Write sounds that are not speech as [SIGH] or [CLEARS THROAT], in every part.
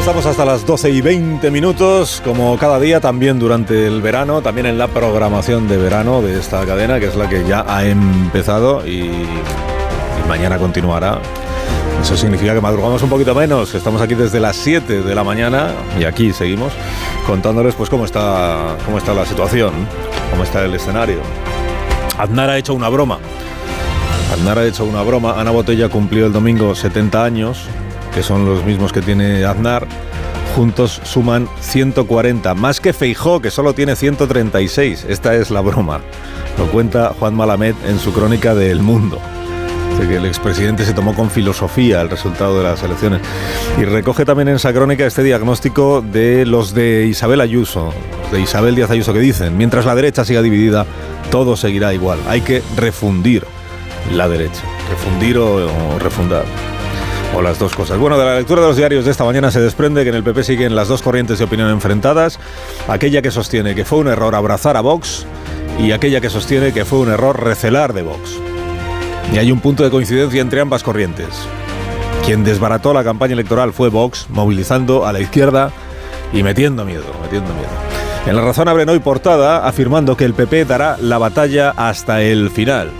Estamos hasta las 12 y 20 minutos, como cada día, también durante el verano, también en la programación de verano de esta cadena, que es la que ya ha empezado y, y mañana continuará. Eso significa que madrugamos un poquito menos, estamos aquí desde las 7 de la mañana y aquí seguimos contándoles pues cómo está, cómo está la situación, cómo está el escenario. Aznar ha hecho una broma. Aznar ha hecho una broma. Ana Botella cumplió el domingo 70 años, que son los mismos que tiene Aznar. Juntos suman 140, más que Feijó, que solo tiene 136. Esta es la broma. Lo cuenta Juan Malamed en su crónica de El Mundo. Que el expresidente se tomó con filosofía el resultado de las elecciones. Y recoge también en esa crónica este diagnóstico de los de Isabel Ayuso, de Isabel Díaz Ayuso, que dicen, mientras la derecha siga dividida, todo seguirá igual. Hay que refundir la derecha. Refundir o refundar. O las dos cosas. Bueno, de la lectura de los diarios de esta mañana se desprende que en el PP siguen las dos corrientes de opinión enfrentadas. Aquella que sostiene que fue un error abrazar a Vox y aquella que sostiene que fue un error recelar de Vox. Y hay un punto de coincidencia entre ambas corrientes. Quien desbarató la campaña electoral fue Vox, movilizando a la izquierda y metiendo miedo, metiendo miedo. En la razón abren hoy portada afirmando que el PP dará la batalla hasta el final.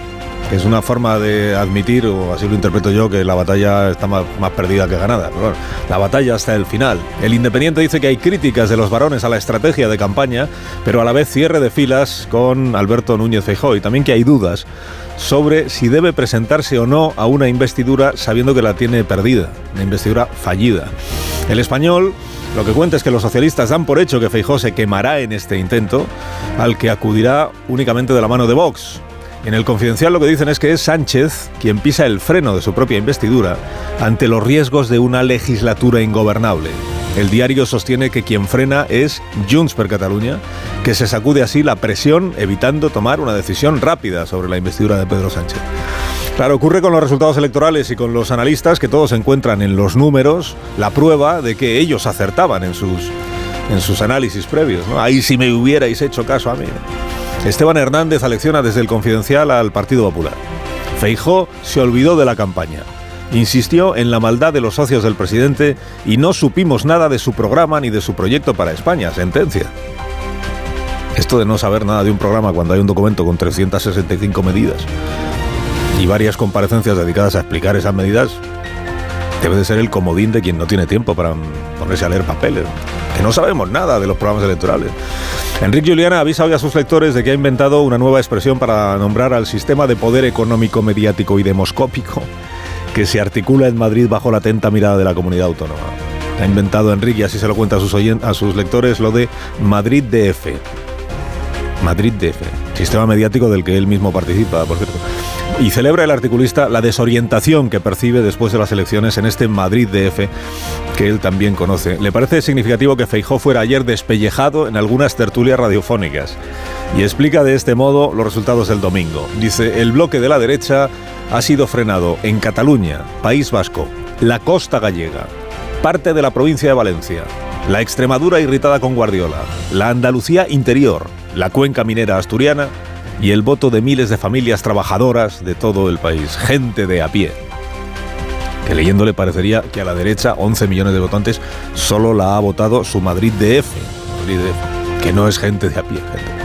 Es una forma de admitir, o así lo interpreto yo, que la batalla está más, perdida que ganada. Pero bueno, la batalla hasta el final. El Independiente dice que hay críticas de los varones a la estrategia de campaña, pero a la vez cierre de filas con Alberto Núñez Feijóo y también que hay dudas sobre si debe presentarse o no a una investidura sabiendo que la tiene perdida, una investidura fallida. El español lo que cuenta es que los socialistas dan por hecho que Feijóo se quemará en este intento, al que acudirá únicamente de la mano de Vox. En el confidencial lo que dicen es que es Sánchez quien pisa el freno de su propia investidura ante los riesgos de una legislatura ingobernable. El diario sostiene que quien frena es Junts per Catalunya, que se sacude así la presión evitando tomar una decisión rápida sobre la investidura de Pedro Sánchez. Claro, ocurre con los resultados electorales y con los analistas que todos encuentran en los números la prueba de que ellos acertaban en sus, en sus análisis previos. Ahí si me hubierais hecho caso a mí. Esteban Hernández alecciona desde el Confidencial al Partido Popular. Feijó se olvidó de la campaña. Insistió en la maldad de los socios del presidente y no supimos nada de su programa ni de su proyecto para España. Sentencia. Esto de no saber nada de un programa cuando hay un documento con 365 medidas y varias comparecencias dedicadas a explicar esas medidas debe de ser el comodín de quien no tiene tiempo para ponerse a leer papeles. Que no sabemos nada de los programas electorales. Enrique Juliana avisa hoy a sus lectores de que ha inventado una nueva expresión para nombrar al sistema de poder económico, mediático y demoscópico que se articula en Madrid bajo la atenta mirada de la comunidad autónoma. Ha inventado Enrique, así se lo cuenta a sus, lectores, lo de Madrid DF. Madrid DF, sistema mediático del que él mismo participa, por. Y celebra el articulista la desorientación que percibe después de las elecciones en este Madrid DF que él también conoce. Le parece significativo que Feijó fuera ayer despellejado en algunas tertulias radiofónicas y explica de este modo los resultados del domingo. Dice, el bloque de la derecha ha sido frenado en Cataluña, País Vasco, la costa gallega, parte de la provincia de Valencia, la Extremadura irritada con Guardiola, la Andalucía interior, la cuenca minera asturiana y el voto de miles de familias trabajadoras de todo el país, gente de a pie. Que leyéndole parecería que a la derecha 11 millones de votantes solo la ha votado su Madrid DF, Madrid DF que no es gente de a pie. Gente.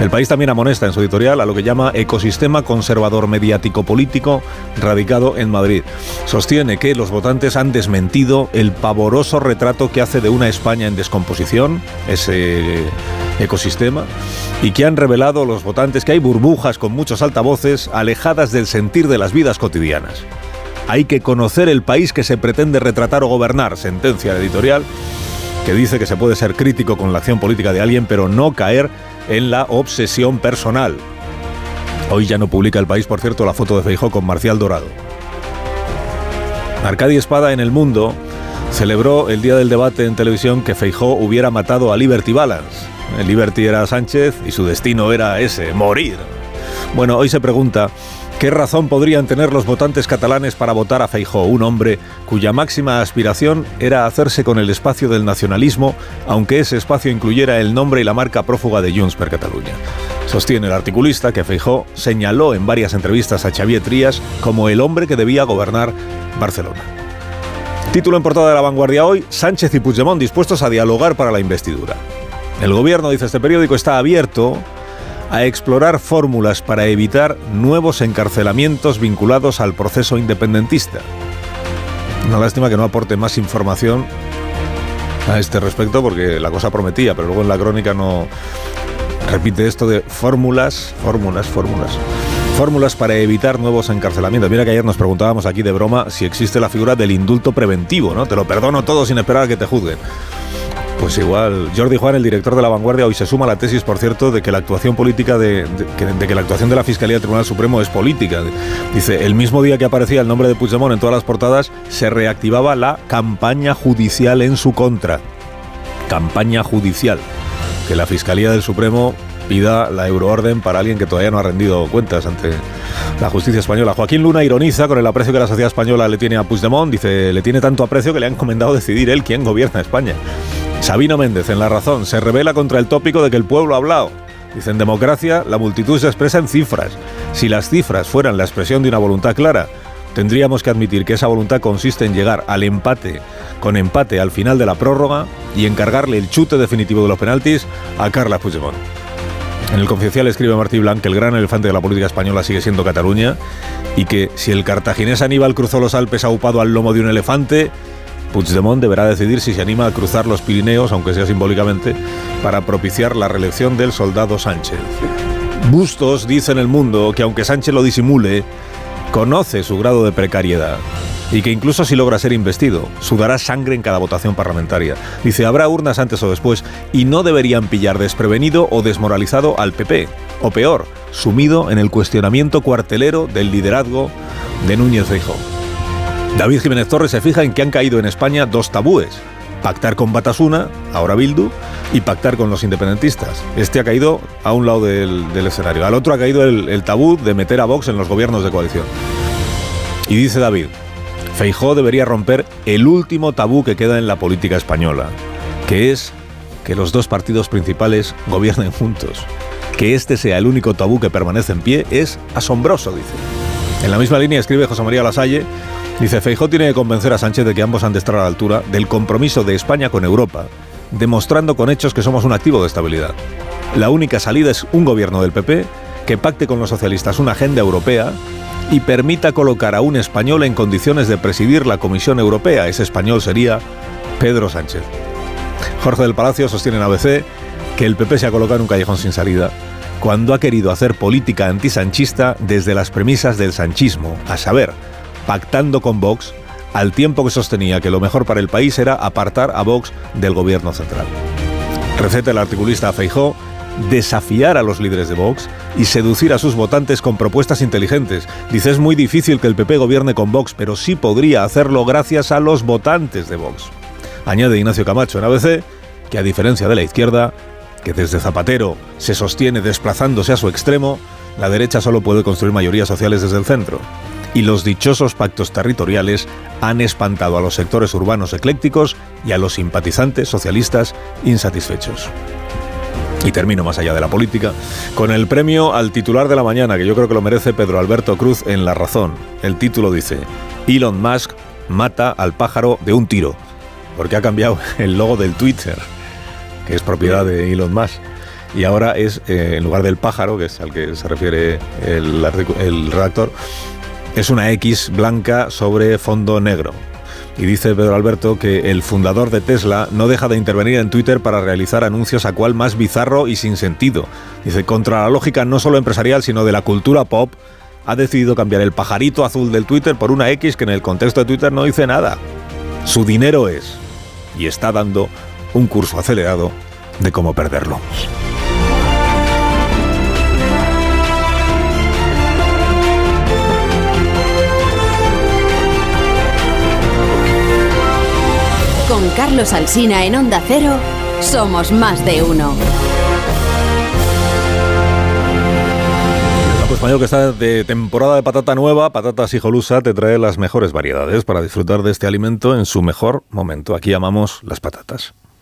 El país también amonesta en su editorial a lo que llama ecosistema conservador mediático político radicado en Madrid. Sostiene que los votantes han desmentido el pavoroso retrato que hace de una España en descomposición, ese ecosistema, y que han revelado los votantes que hay burbujas con muchos altavoces alejadas del sentir de las vidas cotidianas. Hay que conocer el país que se pretende retratar o gobernar, sentencia editorial, que dice que se puede ser crítico con la acción política de alguien, pero no caer en la obsesión personal. Hoy ya no publica el país, por cierto, la foto de Feijó con Marcial Dorado. Arcadia Espada en el mundo celebró el día del debate en televisión que Feijó hubiera matado a Liberty Balance. Liberty era Sánchez y su destino era ese, morir. Bueno, hoy se pregunta ¿Qué razón podrían tener los votantes catalanes para votar a Feijó, un hombre cuya máxima aspiración era hacerse con el espacio del nacionalismo, aunque ese espacio incluyera el nombre y la marca prófuga de Junts per Catalunya? Sostiene el articulista que Feijó señaló en varias entrevistas a Xavier Trías como el hombre que debía gobernar Barcelona. Título en portada de la vanguardia hoy, Sánchez y Puigdemont dispuestos a dialogar para la investidura. El gobierno, dice este periódico, está abierto a explorar fórmulas para evitar nuevos encarcelamientos vinculados al proceso independentista. Una lástima que no aporte más información a este respecto porque la cosa prometía, pero luego en la crónica no repite esto de fórmulas, fórmulas, fórmulas. Fórmulas para evitar nuevos encarcelamientos. Mira que ayer nos preguntábamos aquí de broma si existe la figura del indulto preventivo, ¿no? Te lo perdono todo sin esperar a que te juzguen. Pues igual, Jordi Juan, el director de La Vanguardia, hoy se suma a la tesis, por cierto, de que la actuación política de, que, la actuación de la Fiscalía del Tribunal Supremo es política. Dice, el mismo día que aparecía el nombre de Puigdemont en todas las portadas, se reactivaba la campaña judicial en su contra. Campaña judicial. Que la Fiscalía del Supremo pida la euroorden para alguien que todavía no ha rendido cuentas ante la justicia española. Joaquín Luna ironiza con el aprecio que la sociedad española le tiene a Puigdemont. Dice, le tiene tanto aprecio que le han encomendado decidir él quién gobierna España. Sabino Méndez, en La Razón, se revela contra el tópico de que el pueblo ha hablado. Dice, en democracia, la multitud se expresa en cifras. Si las cifras fueran la expresión de una voluntad clara, tendríamos que admitir que esa voluntad consiste en llegar al empate, con empate al final de la prórroga y encargarle el chute definitivo de los penaltis a Carla Puigdemont. En el Confidencial escribe Martí Blanc que el gran elefante de la política española sigue siendo Cataluña y que si el cartaginés Aníbal cruzó los Alpes aupado al lomo de un elefante, Puigdemont deberá decidir si se anima a cruzar los Pirineos, aunque sea simbólicamente, para propiciar la reelección del soldado Sánchez. Bustos dice en el mundo que aunque Sánchez lo disimule, conoce su grado de precariedad y que incluso si logra ser investido, sudará sangre en cada votación parlamentaria. Dice, habrá urnas antes o después y no deberían pillar desprevenido o desmoralizado al PP, o peor, sumido en el cuestionamiento cuartelero del liderazgo de Núñez Feijóo. David Jiménez Torres se fija en que han caído en España dos tabúes. Pactar con Batasuna, ahora Bildu, y pactar con los independentistas. Este ha caído a un lado del, escenario. Al otro ha caído el, el tabú de meter a Vox en los gobiernos de coalición. Y dice David, Feijó debería romper el último tabú que queda en la política española, que es que los dos partidos principales gobiernen juntos. Que este sea el único tabú que permanece en pie es asombroso, dice. En la misma línea escribe José María Lasalle Dice, Feijó tiene que convencer a Sánchez de que ambos han de estar a la altura del compromiso de España con Europa, demostrando con hechos que somos un activo de estabilidad. La única salida es un gobierno del PP que pacte con los socialistas una agenda europea y permita colocar a un español en condiciones de presidir la Comisión Europea. Ese español sería Pedro Sánchez. Jorge del Palacio sostiene en ABC que el PP se ha colocado en un callejón sin salida cuando ha querido hacer política antisanchista desde las premisas del sanchismo, a saber, pactando con Vox al tiempo que sostenía que lo mejor para el país era apartar a Vox del gobierno central. Receta el articulista Feijó desafiar a los líderes de Vox y seducir a sus votantes con propuestas inteligentes. Dice, es muy difícil que el PP gobierne con Vox, pero sí podría hacerlo gracias a los votantes de Vox. Añade Ignacio Camacho en ABC que a diferencia de la izquierda, que desde Zapatero se sostiene desplazándose a su extremo, la derecha solo puede construir mayorías sociales desde el centro y los dichosos pactos territoriales han espantado a los sectores urbanos eclécticos y a los simpatizantes socialistas insatisfechos. Y termino más allá de la política con el premio al titular de la mañana, que yo creo que lo merece Pedro Alberto Cruz en La Razón. El título dice, Elon Musk mata al pájaro de un tiro, porque ha cambiado [LAUGHS] el logo del Twitter, que es propiedad de Elon Musk. Y ahora es, eh, en lugar del pájaro, que es al que se refiere el, el redactor, es una X blanca sobre fondo negro. Y dice Pedro Alberto que el fundador de Tesla no deja de intervenir en Twitter para realizar anuncios a cual más bizarro y sin sentido. Dice, contra la lógica no solo empresarial, sino de la cultura pop, ha decidido cambiar el pajarito azul del Twitter por una X que en el contexto de Twitter no dice nada. Su dinero es, y está dando un curso acelerado de cómo perderlo. Carlos Alsina en Onda Cero, somos más de uno. El español que está de temporada de patata nueva, Patatas Hijolusa, te trae las mejores variedades para disfrutar de este alimento en su mejor momento. Aquí llamamos las patatas.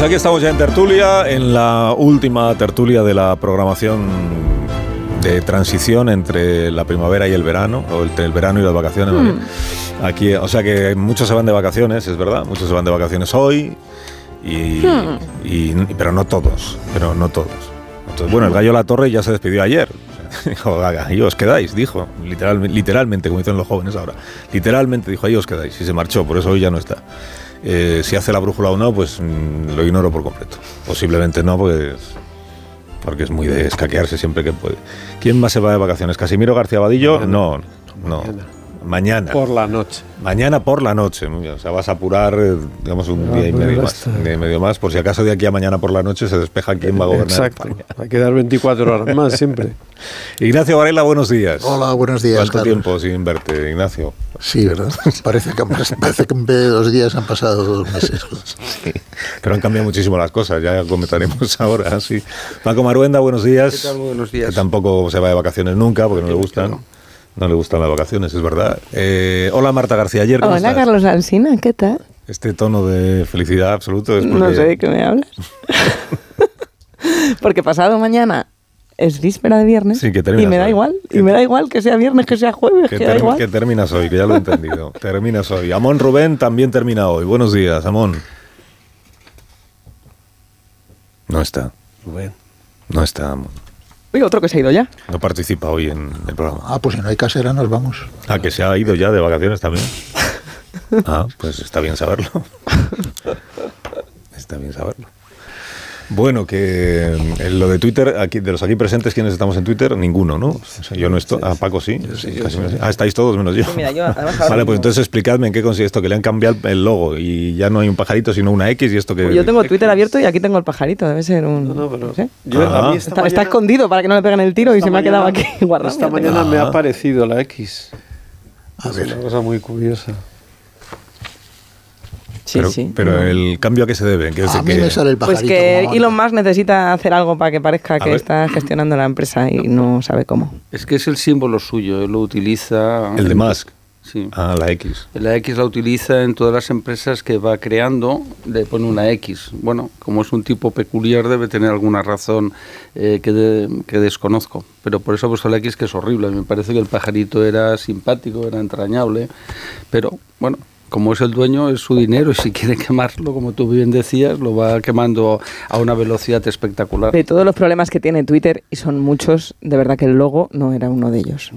Pues aquí estamos ya en tertulia, en la última tertulia de la programación de transición entre la primavera y el verano, o entre el verano y las vacaciones. Hmm. Aquí, o sea que muchos se van de vacaciones, es verdad, muchos se van de vacaciones hoy, y, Hmm. y- pero no todos, pero no todos. Entonces, bueno, el gallo La Torre ya se despidió ayer. [LAUGHS] Dijo, ahí os quedáis, dijo, literal- literalmente, como dicen los jóvenes ahora. Literalmente dijo, ahí os quedáis, y se marchó, por eso hoy ya no está. Eh, si hace la brújula o no, pues mm, lo ignoro por completo. Posiblemente no, pues porque es muy de escaquearse siempre que puede. ¿Quién más se va de vacaciones? ¿Casimiro García Vadillo? No, no. Mañana. Por la noche. Mañana por la noche. O sea, vas a apurar, eh, digamos, un Ah, día y pues medio más. Un día y medio más, por si acaso de aquí a mañana por la noche se despeja quién va a gobernar. Exacto. España. Hay que dar 24 horas más siempre. [LAUGHS] Ignacio Varela, buenos días. Hola, buenos días. ¿Cuánto Carlos. tiempo sin verte, Ignacio? Sí, ¿verdad? [LAUGHS] Parece que, parece que en vez de dos días han pasado dos meses. [LAUGHS] Sí, pero han cambiado muchísimo las cosas, ya comentaremos ahora, sí. Paco Maruenda, buenos días. ¿Qué tal? Buenos días. Que tampoco se va de vacaciones nunca, porque no le gustan. No le gustan las vacaciones, es verdad. Eh, hola Marta García, ayer ¿cómo Hola, estás? Carlos Alsina, ¿qué tal? Este tono de felicidad absoluto es porque... No sé de qué me hablas. [LAUGHS] Porque pasado mañana es víspera de viernes Sí, que terminas y me da hoy. igual. Y me da igual que sea viernes, que sea jueves, Que, que, da termi- igual. que terminas hoy, que ya lo he entendido. [LAUGHS] terminas hoy. Amón Rubén también termina hoy. Buenos días, Amón. No está. Rubén. No está, Amón. Uy, otro que se ha ido ya. No participa hoy en el programa. Ah, pues si no hay casera, nos vamos. Ah, que se ha ido ya de vacaciones también. Ah, pues está bien saberlo. [LAUGHS] Está bien saberlo. Bueno, que eh, lo de Twitter, aquí, de los aquí presentes, ¿quiénes estamos en Twitter? Ninguno, ¿no? O sea, yo no estoy. Ah, Paco sí. Sí, casi menos. Ah, estáis todos menos yo. Sí, mira, yo, vale, pues entonces explicadme en qué consiste esto, que le han cambiado el logo y ya no hay un pajarito, sino una X y esto que... Pues yo tengo Twitter abierto y aquí tengo el pajarito, debe ser un... No, no, pero yo Ah. a mí esta Está, está escondido para que no le peguen el tiro y se me ha quedado aquí [LAUGHS] guardado. Esta mañana me Ah. ha aparecido la X. A Es ver. una cosa muy curiosa. Sí, pero, sí. pero el cambio a qué se debe, ¿Qué es A de mí que- me sale el Pues pajarito. que como Elon Musk necesita hacer algo para que parezca que ver. está gestionando la empresa y no sabe cómo. Es que es el símbolo suyo, él lo utiliza. el de Musk. Sí. Ah, la X. La X la utiliza en todas las empresas que va creando, le pone una X. Bueno, como es un tipo peculiar, debe tener alguna razón eh, que, de- que desconozco. Pero por eso ha puesto la X, que es horrible. Me parece que el pajarito era simpático, era entrañable. Pero bueno, como es el dueño, es su dinero y si quiere quemarlo, como tú bien decías, lo va quemando a una velocidad espectacular. De todos los problemas que tiene Twitter, y son muchos, de verdad que el logo no era uno de ellos.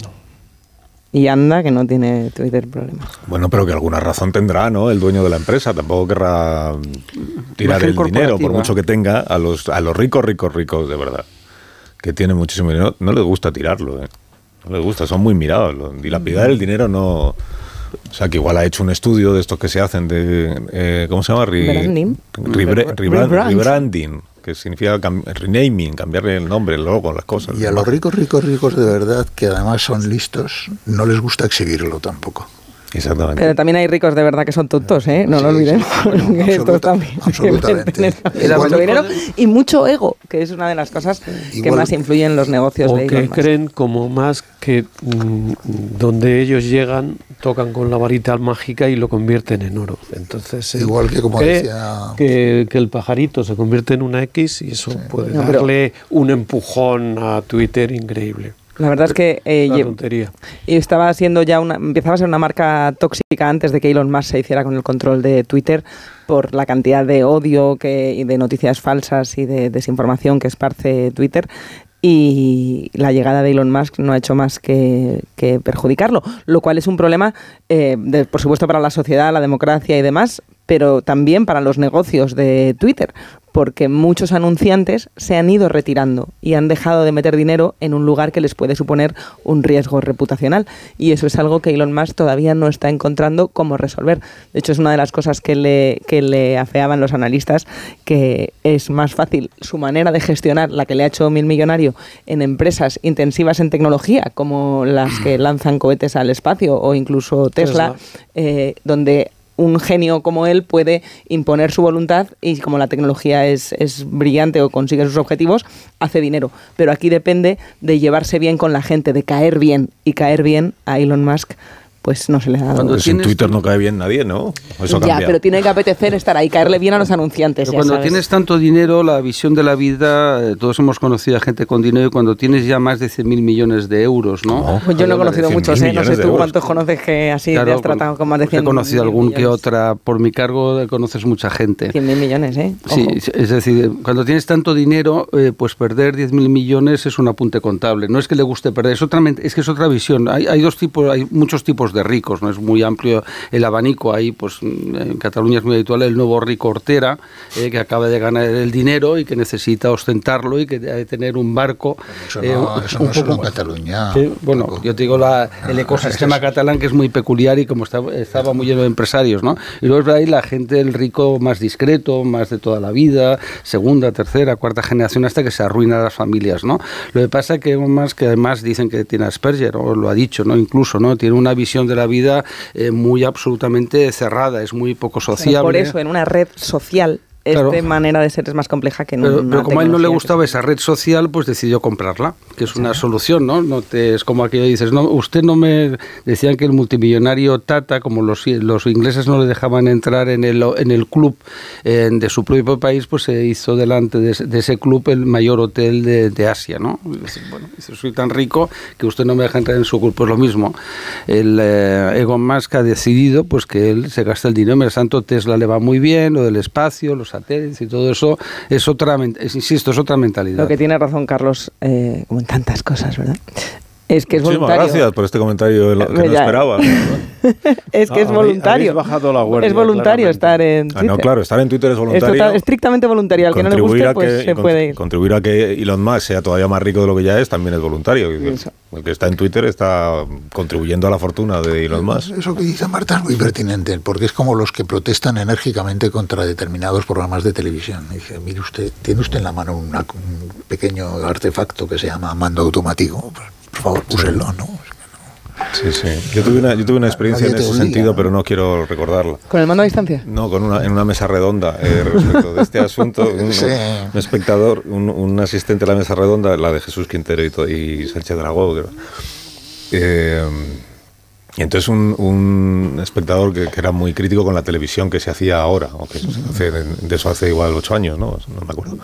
Y anda que no tiene Twitter problemas. Bueno, pero que alguna razón tendrá, ¿no? El dueño de la empresa tampoco querrá tirar el dinero, por mucho que tenga, a los, a los ricos, ricos, ricos, de verdad, que tienen muchísimo dinero, no les gusta tirarlo, ¿eh? No les gusta, son muy mirados. Dilapidar el dinero no... O sea, que igual ha hecho un estudio de estos que se hacen de... eh, ¿Cómo se llama? Re- rebrand. rebranding, que significa cam- renaming, cambiarle el nombre, el logo, las cosas. Y a los ricos, ricos, ricos de verdad, que además son listos, no les gusta exhibirlo tampoco. Exactamente. Pero también hay ricos de verdad que son tontos, ¿eh? No lo Sí, olvidemos. sí, absoluta- también absolutamente. mucho dinero y mucho ego, que es una de las cosas que más influyen en los negocios O de que creen como más que mm, donde ellos llegan, tocan con la varita mágica y lo convierten en oro. Entonces, Igual que como cree decía- que, que el pajarito se convierte en una X y eso puede No, pero- darle un empujón a Twitter increíble. La verdad es que eh, tontería. estaba siendo ya una empezaba a ser una marca tóxica antes de que Elon Musk se hiciera con el control de Twitter por la cantidad de odio que y de noticias falsas y de desinformación que esparce Twitter y la llegada de Elon Musk no ha hecho más que, que perjudicarlo, lo cual es un problema, eh, de- por supuesto, para la sociedad, la democracia y demás, pero también para los negocios de Twitter, porque muchos anunciantes se han ido retirando y han dejado de meter dinero en un lugar que les puede suponer un riesgo reputacional. Y eso es algo que Elon Musk todavía no está encontrando cómo resolver. De hecho, es una de las cosas que le, que le afeaban los analistas, que es más fácil su manera de gestionar, la que le ha hecho mil millonario en empresas intensivas en tecnología, como las que lanzan cohetes al espacio o incluso Tesla, eh, donde un genio como él puede imponer su voluntad y como la tecnología es, es brillante o consigue sus objetivos, hace dinero. Pero aquí depende de llevarse bien con la gente, de caer bien. Y caer bien a Elon Musk, pues no se le ha dado. Pues en Twitter no cae bien nadie, ¿no? Eso ya, cambia. pero tiene que apetecer estar ahí, caerle bien a los anunciantes. Ya cuando sabes. tienes tanto dinero, la visión de la vida, eh, todos hemos conocido a gente con dinero y cuando tienes ya más de 100.000 millones de euros, ¿no? Pues yo no he conocido 100.000 muchos, ¿eh? No sé tú cuántos conoces que así Claro, te has tratado con más de pues 100 He conocido algún que otra, por mi cargo eh, conoces mucha gente. 100.000 millones, ¿eh? Sí, es decir, cuando tienes tanto dinero, eh, pues perder 10.000 millones es un apunte contable. No es que le guste perder, es, otra, es que es otra visión. Hay, hay dos tipos, hay muchos tipos de ricos, no es muy amplio el abanico. Ahí, pues en Cataluña es muy habitual el nuevo rico hortera, eh, que acaba de ganar el dinero y que necesita ostentarlo y que debe tener un barco. Eso eh, no, un eso no es poco solo en Cataluña. Sí, bueno, yo te digo la, el ecosistema catalán que es muy peculiar y como estaba, estaba muy lleno de empresarios, ¿no? Y luego es ahí la gente, el rico más discreto, más de toda la vida, segunda, tercera, cuarta generación, hasta que se arruinan las familias, ¿no? Lo que pasa que más que además dicen que tiene Asperger, o lo ha dicho, ¿no? Incluso, ¿no? Tiene una visión de la vida eh, muy absolutamente cerrada, es muy poco sociable. Por eso, en una red social, Claro. esta manera de ser es más compleja que en Pero, pero como a él no le gustaba esa red social, pues decidió comprarla, que es una solución, ¿no? no te, es como aquello dices, no, usted no me... Decían que el multimillonario Tata, como los, los ingleses no le dejaban entrar en el, en el club eh, de su propio país, pues se hizo delante de, ese- de ese club el mayor hotel de, de Asia, ¿no? Y dice, bueno, dice, soy tan rico que usted no me deja entrar en su club, pues lo mismo. El eh, Elon Musk ha decidido pues que él se gasta el dinero, mientras tanto Tesla le va muy bien, lo del espacio, los satélites y todo eso, es otra, es, insisto, es otra mentalidad. Lo que tiene razón Carlos, eh, como en tantas cosas, ¿verdad? Es que es Muchísimas voluntario. gracias por este comentario lo- que no Ya. esperaba. [LAUGHS] es que Ah, es habéis- voluntario. bajado la guardia, es voluntario claramente. estar en Ah, Twitter. no, claro, estar en Twitter es Es voluntario. total- estrictamente voluntario. Al que no le Contribuir guste, a pues que- se con- puede ir. Contribuir a que Elon Musk sea todavía más rico de lo que ya es también es voluntario. El que está en Twitter está contribuyendo a la fortuna de Elon Musk. Eso que dice Marta es muy pertinente, porque es como los que protestan enérgicamente contra determinados programas de televisión. Dice, mire usted, tiene usted en la mano una- un pequeño artefacto que se llama mando automático. Por favor, úselo, ¿no? Sí, sí. Yo tuve una, yo tuve una experiencia en ese sentido, pero no quiero recordarla. ¿Con el mando a distancia? No, con una, en una mesa redonda eh, respecto de este asunto. [LAUGHS] Un, Sí. un espectador, un, un asistente de la mesa redonda, la de Jesús Quintero y, y Sánchez Dragó, creo. Eh, y entonces un, un espectador que, que era muy crítico con la televisión que se hacía ahora, o que se hace, de eso hace igual ocho años, ¿no? No me acuerdo.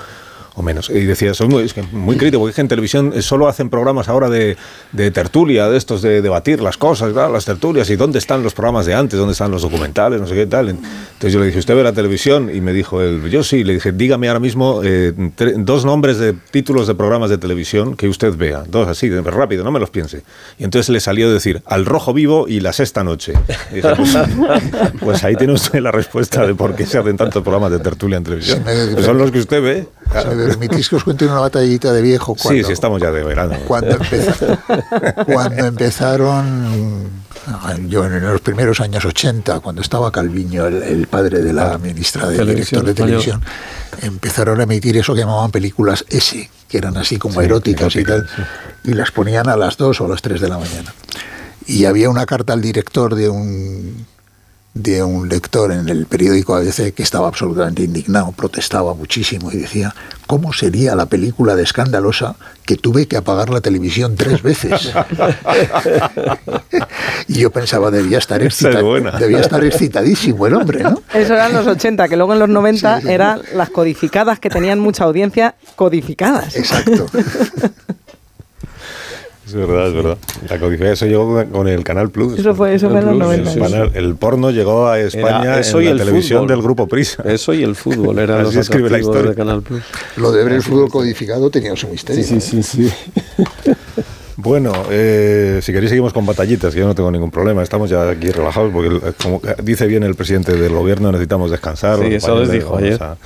O menos. Y decía, soy muy, es que muy crítico, porque es que en televisión eh, solo hacen programas ahora de, de tertulia, de estos, de debatir las cosas, claro, las tertulias, y dónde están los programas de antes, dónde están los documentales, no sé qué tal. Entonces yo le dije, ¿usted ve la televisión? Y me dijo él, yo sí. Le dije, dígame ahora mismo eh, tre- dos nombres de títulos de programas de televisión que usted vea. Dos así, rápido, no me los piense. Y entonces le salió decir, Al Rojo Vivo y La Sexta Noche. Y dije, pues, [LAUGHS] pues ahí tiene usted la respuesta de por qué se hacen tantos programas de tertulia en televisión. Pues son los que usted ve. Permitís que os cuente una batallita de viejo. Sí, Cuando, sí, estamos ya de verano. Cuando, empeza- cuando empezaron, yo en los primeros años 80, cuando estaba Calviño, el, el padre de la ministra de Televisión director de televisión, empezaron a emitir eso que llamaban películas S, que eran así como Sí, eróticas y tal, y las ponían a las 2 o a las 3 de la mañana. Y había una carta al director de un de un lector en el periódico ABC que estaba absolutamente indignado, protestaba muchísimo y decía, ¿cómo sería la película de Escandalosa que tuve que apagar la televisión tres veces? [LAUGHS] y yo pensaba, debía estar, Esa es excita- buena. debía estar excitadísimo el hombre, ¿no? Eso eran los 80, que luego en los 90 eran las codificadas que tenían mucha audiencia codificadas. Exacto. [LAUGHS] Es verdad, es verdad. La codificación eso llegó con el Canal Plus. Eso fue, eso fue en los 90. El, porno llegó a España Era eso en y la el televisión fútbol. del grupo Prisa. Eso y el fútbol eran los Así escribe la historia. de Canal Plus. Lo de ver el fútbol codificado tenía su misterio. Sí, sí, sí, sí. [LAUGHS] Bueno, eh, si queréis seguimos con batallitas, que yo no tengo ningún problema. Estamos ya aquí relajados porque, el- como dice bien el presidente del gobierno, necesitamos descansar. Sí, Los eso les dijo vamos ayer. A,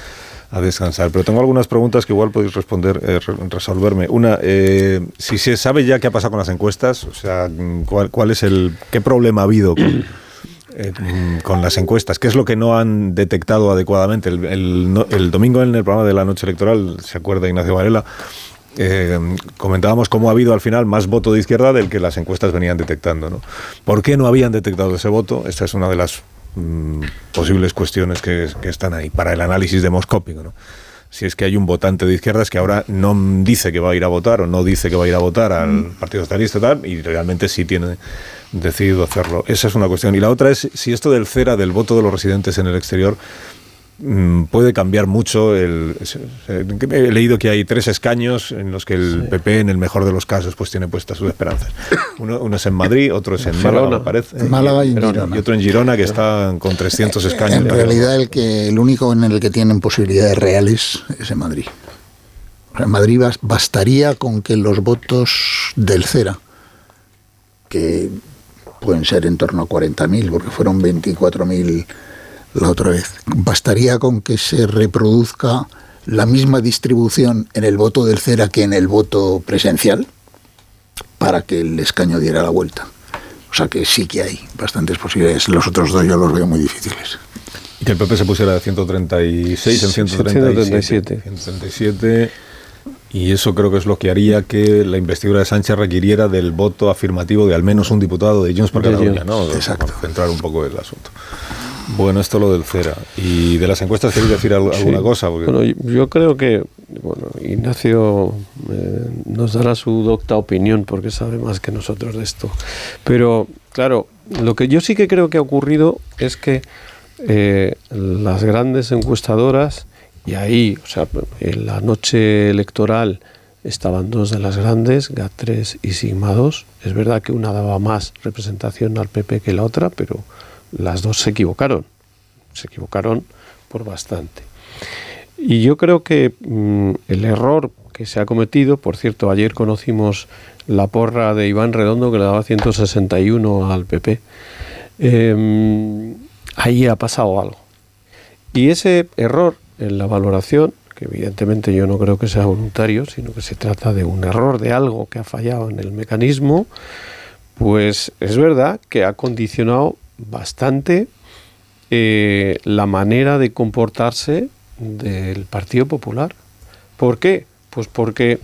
a descansar. Pero tengo algunas preguntas que igual podéis responder, eh, re- resolverme. Una, eh, si se sabe ya qué ha pasado con las encuestas, o sea, cuál, es el, qué problema ha habido con, eh, con las encuestas, qué es lo que no han detectado adecuadamente. El domingo en el programa de la noche electoral, se acuerda Ignacio Varela, eh, comentábamos cómo ha habido al final más voto de izquierda del que las encuestas venían detectando. ¿no? ¿Por qué no habían detectado ese voto? Esta es una de las mm, posibles cuestiones que, que están ahí para el análisis demoscópico. ¿no? Si es que hay un votante de izquierdas que ahora no dice que va a ir a votar o no dice que va a ir a votar al Partido Socialista y tal, y realmente sí tiene decidido hacerlo. Esa es una cuestión. Y la otra es si esto del CERA, del voto de los residentes en el exterior, mm, puede cambiar mucho. El, he leído que hay tres escaños en los que el PP, en el mejor de los casos, pues tiene puestas sus esperanzas. Uno, uno es en Madrid, otro es en Málaga, me parece. En Málaga y en Girona. Girona. Y otro en Girona, que está con 300 escaños. En realidad el que el único en el que tienen posibilidades reales es en Madrid. En Madrid bas- bastaría con que los votos del CERA, que pueden ser en torno a 40.000, porque fueron 24.000 la otra vez, bastaría con que se reproduzca la misma distribución en el voto del CERA que en el voto presencial para que el escaño diera la vuelta. O sea que sí que hay bastantes posibilidades. Los otros dos yo los veo muy difíciles. Y que el PP se pusiera de 136 en 137. 137. Y eso creo que es lo que haría que la investidura de Sánchez requiriera del voto afirmativo de al menos un diputado de Junts por Cataluña. ¿no? Exacto. Para centrar un poco el asunto. Bueno, esto lo del CERA. ¿Y de las encuestas queréis decir al- alguna Sí. cosa? Porque- Bueno, yo- yo creo que bueno, Ignacio eh, nos dará su docta opinión porque sabe más que nosotros de esto. Pero, claro, lo que yo sí que creo que ha ocurrido es que eh, las grandes encuestadoras, y ahí, o sea, en la noche electoral estaban dos de las grandes, GAT3 y Sigma 2. Es verdad que una daba más representación al PP que la otra, pero las dos se equivocaron. Se equivocaron por bastante. Y yo creo que mm, el error que se ha cometido, por cierto, ayer conocimos la porra de Iván Redondo que le daba 161 al PP, eh, ahí ha pasado algo. Y ese error en la valoración, que evidentemente yo no creo que sea voluntario, sino que se trata de un error, de algo que ha fallado en el mecanismo, pues es verdad que ha condicionado bastante eh, la manera de comportarse del Partido Popular. ¿Por qué? Pues porque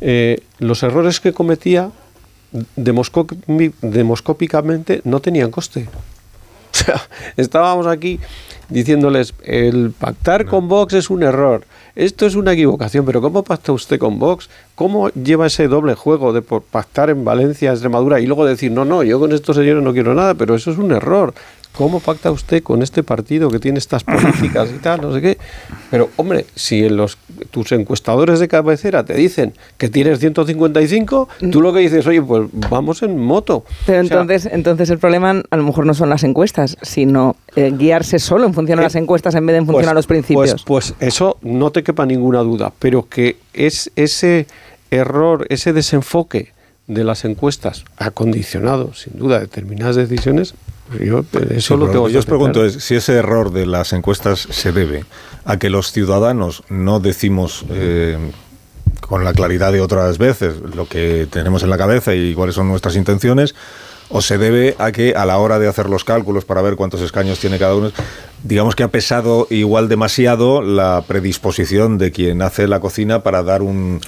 eh, los errores que cometía demoscópi- demoscópicamente no tenían coste. [LAUGHS] O sea, estábamos aquí diciéndoles, el pactar con Vox es un error, esto es una equivocación, pero ¿cómo pacta usted con Vox? ¿Cómo lleva ese doble juego de por pactar en Valencia, Extremadura y luego decir, no, no, yo con estos señores no quiero nada, pero eso es un error? ¿Cómo pacta usted con este partido que tiene estas políticas y tal, no sé qué? Pero, hombre, si en los, tus encuestadores de cabecera te dicen que tienes 155, tú lo que dices, oye, pues vamos en moto. Pero O sea, entonces, entonces el problema a lo mejor no son las encuestas, sino eh, guiarse solo en función de Eh, las encuestas en vez de en función Pues- a los principios. Pues, pues eso no te quepa ninguna duda, pero que es ese error, ese desenfoque de las encuestas ha condicionado, sin duda, determinadas decisiones. Yo eh, eso Sí, lo tengo yo os pregunto es si ese error de las encuestas se debe a que los ciudadanos no decimos eh, con la claridad de otras veces lo que tenemos en la cabeza y cuáles son nuestras intenciones, o se debe a que a la hora de hacer los cálculos para ver cuántos escaños tiene cada uno, digamos que ha pesado igual demasiado la predisposición de quien hace la cocina para dar un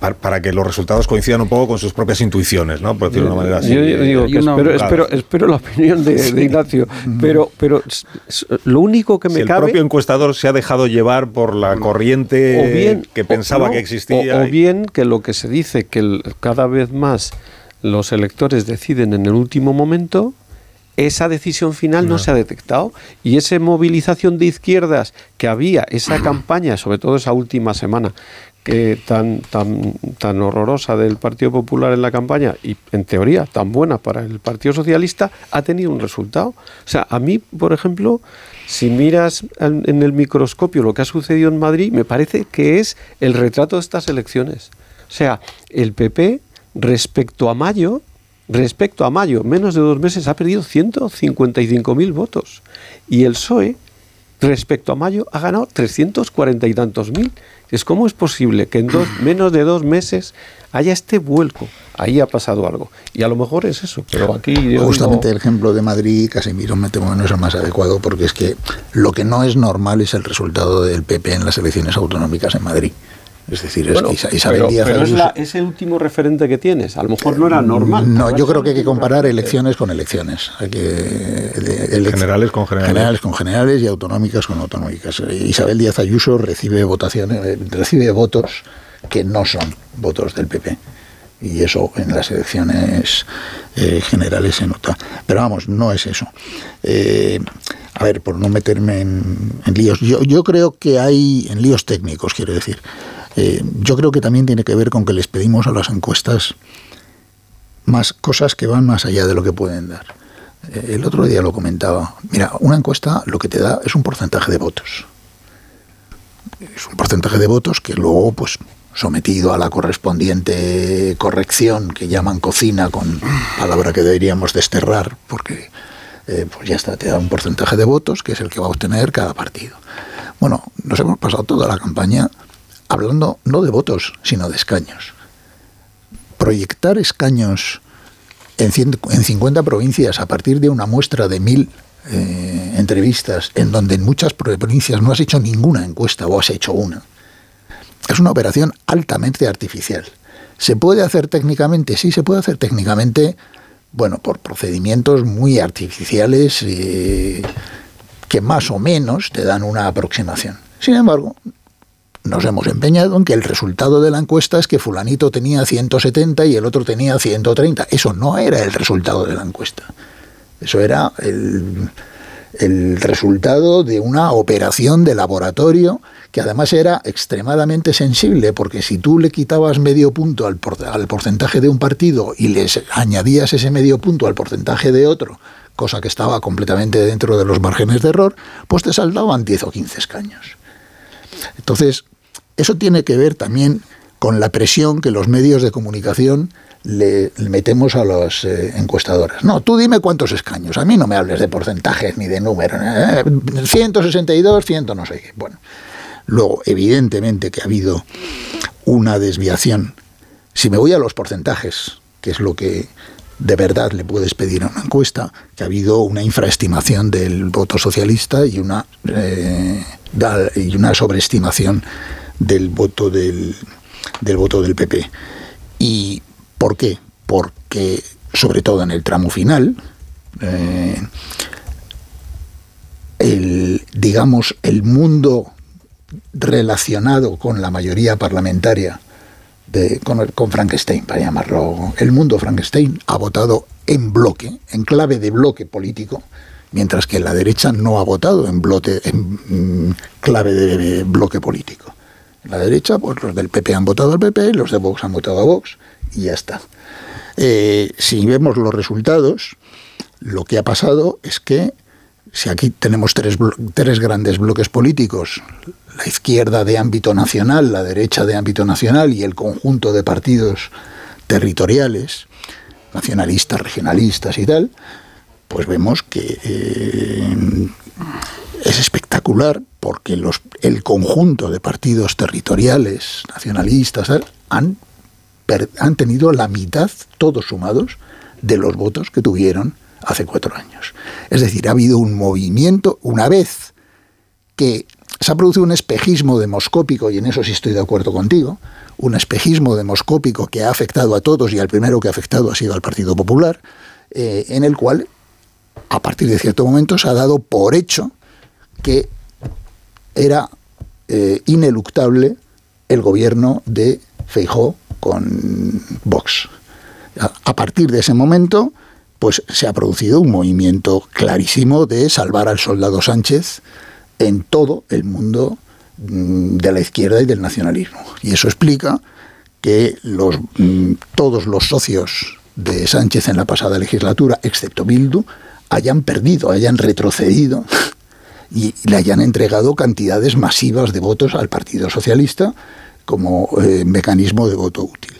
para, para que los resultados coincidan un poco con sus propias intuiciones, ¿no? Por decirlo de una manera así. Yo, yo digo Y que una- espero, espero, espero la opinión de, de Ignacio, pero, pero lo único que Si me el cabe... propio encuestador se ha dejado llevar por la corriente o bien que pensaba no, que existía. o, bien que lo que se dice que el- cada vez más los electores deciden en el último momento esa decisión final no, se ha detectado y esa movilización de izquierdas que había esa [CLEARS THROAT] campaña sobre todo esa última semana tan, tan, tan horrorosa del Partido Popular en la campaña y en teoría tan buena para el Partido Socialista, ha tenido un resultado. O sea, a mí, por ejemplo, si miras en el microscopio lo que ha sucedido en Madrid, me parece que es el retrato de estas elecciones. O sea, el PP respecto a mayo, respecto a mayo, menos de dos meses, ha perdido 155.000 votos. Y el PSOE, respecto a mayo, ha ganado 340 y tantos mil. Es cómo es posible que en dos, menos de dos meses haya este vuelco. Ahí ha pasado algo. Y a lo mejor es eso, pero aquí... Justamente el ejemplo de Madrid, Casemiro, me temo que no es el más adecuado, porque es que lo que no es normal es el resultado del PP en las elecciones autonómicas en Madrid. Es decir, es Isabel Díaz pero es, el último referente que tienes. A lo mejor no era normal. No, yo creo que hay que comparar elecciones con elecciones. Hay que, generales con generales. Generales con generales y autonómicas con autonómicas. Isabel Díaz Ayuso recibe votaciones, eh, recibe votos que no son votos del PP. Y eso en las elecciones eh, generales se nota. Pero vamos, no es eso. Eh, a ver, por no meterme en, en líos, yo, yo creo que hay, en líos técnicos, quiero decir, eh, yo creo que también tiene que ver con que les pedimos a las encuestas más cosas que van más allá de lo que pueden dar. Eh, el otro día lo comentaba. Mira, una encuesta lo que te da es un porcentaje de votos. Es un porcentaje de votos que luego, pues, sometido a la correspondiente corrección que llaman cocina, con palabra que deberíamos desterrar, porque eh, pues ya está, te da un porcentaje de votos que es el que va a obtener cada partido. Bueno, nos hemos pasado toda la campaña hablando no de votos, sino de escaños. Proyectar escaños en, 50 provincias a partir de una muestra de mil eh, entrevistas, en donde en muchas provincias no has hecho ninguna encuesta o has hecho una, es una operación altamente artificial. ¿Se puede hacer técnicamente? Sí, se puede hacer técnicamente, bueno, por procedimientos muy artificiales eh, que más o menos te dan una aproximación. Sin embargo, nos hemos empeñado en que el resultado de la encuesta es que fulanito tenía 170 y el otro tenía 130. Eso no era el resultado de la encuesta. Eso era el, resultado de una operación de laboratorio que además era extremadamente sensible, porque si tú le quitabas medio punto al, porcentaje de un partido y les añadías ese medio punto al porcentaje de otro, cosa que estaba completamente dentro de los márgenes de error, pues te saldaban 10 o 15 escaños. Entonces, eso tiene que ver también con la presión que los medios de comunicación le, metemos a las eh, encuestadoras. No, tú dime cuántos escaños. A mí no me hables de porcentajes ni de números. 162, eh, 100 no sé qué. Bueno, luego, evidentemente que ha habido una desviación. Si me voy a los porcentajes, que es lo que de verdad le puedes pedir a una encuesta, que ha habido una infraestimación del voto socialista y una, eh, y una sobreestimación del voto del, del voto del PP. ¿Y por qué? Porque, sobre todo en el tramo final, eh, el, digamos, el mundo relacionado con la mayoría parlamentaria de, con, con, Frankenstein, para llamarlo, el mundo Frankenstein ha votado en bloque, en clave de bloque político, mientras que la derecha no ha votado en, bloque, en mm, clave de bloque político la derecha, pues los del PP han votado al PP, los de Vox han votado a Vox y ya está. Eh, si vemos los resultados, lo que ha pasado es que si aquí tenemos tres, tres grandes bloques políticos, la izquierda de ámbito nacional, la derecha de ámbito nacional y el conjunto de partidos territoriales, nacionalistas, regionalistas y tal, pues vemos que eh, es espectacular porque los, el conjunto de partidos territoriales, nacionalistas, han, han tenido la mitad, todos sumados, de los votos que tuvieron hace cuatro años. Es decir, ha habido un movimiento, una vez que se ha producido un espejismo demoscópico, y en eso sí estoy de acuerdo contigo, un espejismo demoscópico que ha afectado a todos y al primero que ha afectado ha sido al Partido Popular, eh, en el cual, a partir de cierto momento, se ha dado por hecho que era eh, ineluctable el gobierno de Feijó con Vox. A, partir de ese momento, pues se ha producido un movimiento clarísimo de salvar al soldado Sánchez en todo el mundo mm, de la izquierda y del nacionalismo. Y eso explica que los, mm, todos los socios de Sánchez en la pasada legislatura, excepto Bildu, hayan perdido, hayan retrocedido y le hayan entregado cantidades masivas de votos al Partido Socialista como eh, mecanismo de voto útil.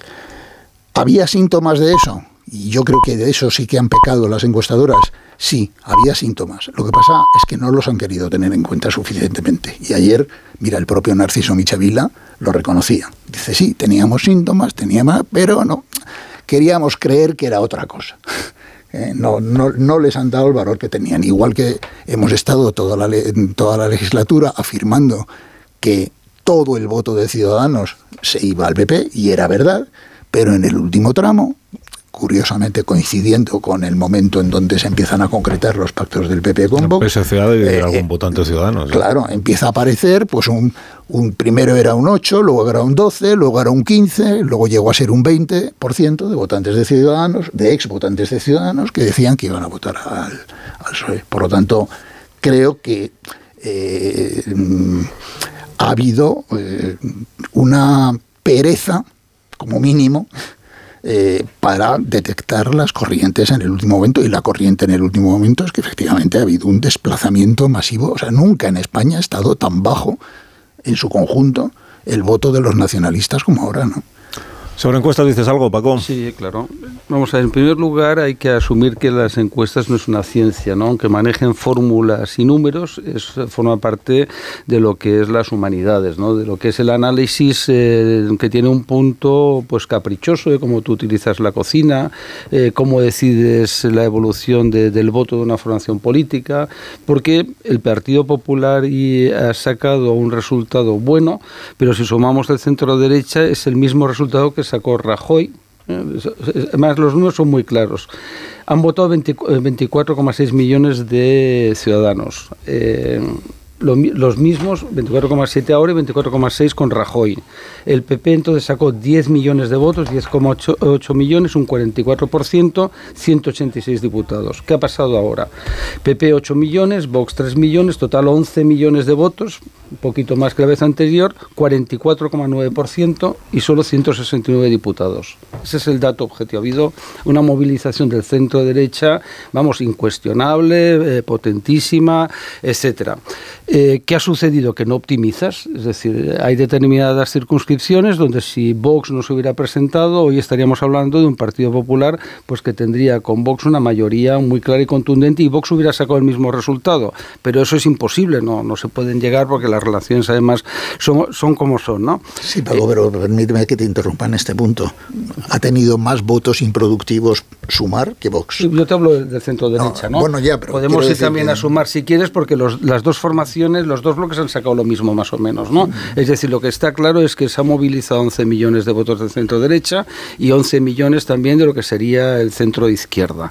¿Había síntomas de eso? Y yo creo que de eso sí que han pecado las encuestadoras. Sí, había síntomas. Lo que pasa es que no los han querido tener en cuenta suficientemente. Y ayer, mira, el propio Narciso Michavila lo reconocía. Dice, sí, teníamos síntomas, teníamos, pero no, queríamos creer que era otra cosa. Eh, no, no, no, les han dado el valor que tenían. Igual que hemos estado toda la, toda la legislatura afirmando que todo el voto de Ciudadanos se iba al PP, y era verdad, pero en el último tramo, curiosamente coincidiendo con el momento en donde se empiezan a concretar los pactos del PP con Vox. Eh, algún eh, votante ciudadano. Claro, empieza a aparecer, pues un, un, primero era un 8, luego era un 12, luego era un 15, luego llegó a ser un 20% de votantes de ciudadanos, de ex votantes de ciudadanos, que decían que iban a votar al, al PSOE. Por lo tanto, creo que eh, ha habido una pereza, como mínimo, eh, para detectar las corrientes en el último momento. Y la corriente en el último momento es que efectivamente ha habido un desplazamiento masivo. O sea, nunca en España ha estado tan bajo en su conjunto el voto de los nacionalistas como ahora, ¿no? Sobre encuestas dices algo, Paco. Sí, claro. Vamos a ver, en primer lugar hay que asumir que las encuestas no es una ciencia, ¿no? Aunque manejen fórmulas y números, es, forma parte de lo que es las humanidades, ¿no? De lo que es el análisis eh, que tiene un punto pues caprichoso de cómo tú utilizas la cocina, eh, cómo decides la evolución del voto de una formación política, porque el Partido Popular ha sacado un resultado bueno, pero si sumamos el centro derecha es el mismo resultado que sacó Rajoy. Además, los números son muy claros. Han votado 24,6 millones de ciudadanos. Eh, los mismos, 24,7 ahora y 24,6 con Rajoy. El PP entonces sacó 10 millones de votos, 10,8 millones, un 44%, 186 diputados. ¿Qué ha pasado ahora? PP 8 millones, Vox 3 millones, total 11 millones de votos, un poquito más que la vez anterior, 44,9% y solo 169 diputados. Ese es el dato objetivo. Ha habido una movilización del centro derecha, vamos, incuestionable, eh, potentísima, etcétera. Eh, ¿Qué ha sucedido? Que no optimizas, es decir, hay determinadas circunscripciones donde si Vox no se hubiera presentado, hoy estaríamos hablando de un Partido Popular pues que tendría con Vox una mayoría muy clara y contundente y Vox hubiera sacado el mismo resultado. Pero eso es imposible, no, no se pueden llegar porque las relaciones además son, son como son, ¿no? Sí, Pablo, pero permíteme que te interrumpa en este punto. Ha tenido más votos improductivos sumar que Vox. Yo te hablo del centro derecha, ¿no? Bueno, ya, pero Podemos ir también a sumar si quieres porque los, las dos formaciones los dos bloques han sacado lo mismo más o menos, ¿no? Es decir, lo que está claro es que se ha movilizado 11 millones de votos del centro derecha y 11 millones también de lo que sería el centro izquierda.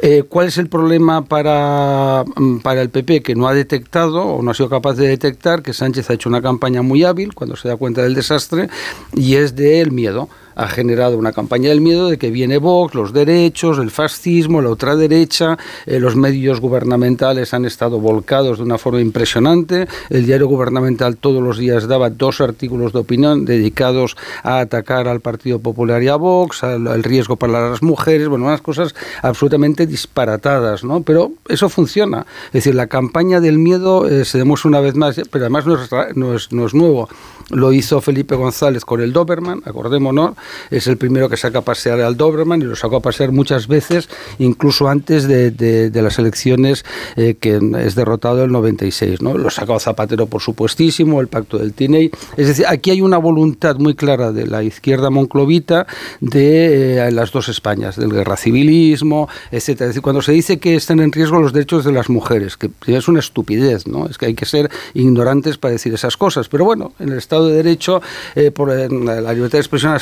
Eh, ¿Cuál es el problema para, mm, para el PP? Que no ha detectado o no ha sido capaz de detectar que Sánchez ha hecho una campaña muy hábil cuando se da cuenta del desastre y es del miedo ha generado una campaña del miedo de que viene Vox, los derechos, el fascismo, la ultraderecha, eh, los medios gubernamentales han estado volcados de una forma impresionante, el diario gubernamental todos los días daba dos artículos de opinión dedicados a atacar al Partido Popular y a Vox, al, riesgo para las mujeres, bueno, unas cosas absolutamente disparatadas, ¿no? Pero eso funciona, es decir, la campaña del miedo eh, se demuestra una vez más, pero además no es, no no es nuevo, lo hizo Felipe González con el Doberman, acordémonos, es el primero que saca a pasear al Doberman y lo sacó a pasear muchas veces, incluso antes de, las elecciones eh, que es derrotado el 96. ¿no? Lo sacó Zapatero, por supuestísimo, el pacto del TINEI. Es decir, aquí hay una voluntad muy clara de la izquierda monclovita de eh, las dos Españas, del guerra civilismo, etc. Es decir, cuando se dice que están en riesgo los derechos de las mujeres, que es una estupidez, ¿no? Es que hay que ser ignorantes para decir esas cosas. Pero bueno, en el Estado de Derecho, eh, por la libertad de expresión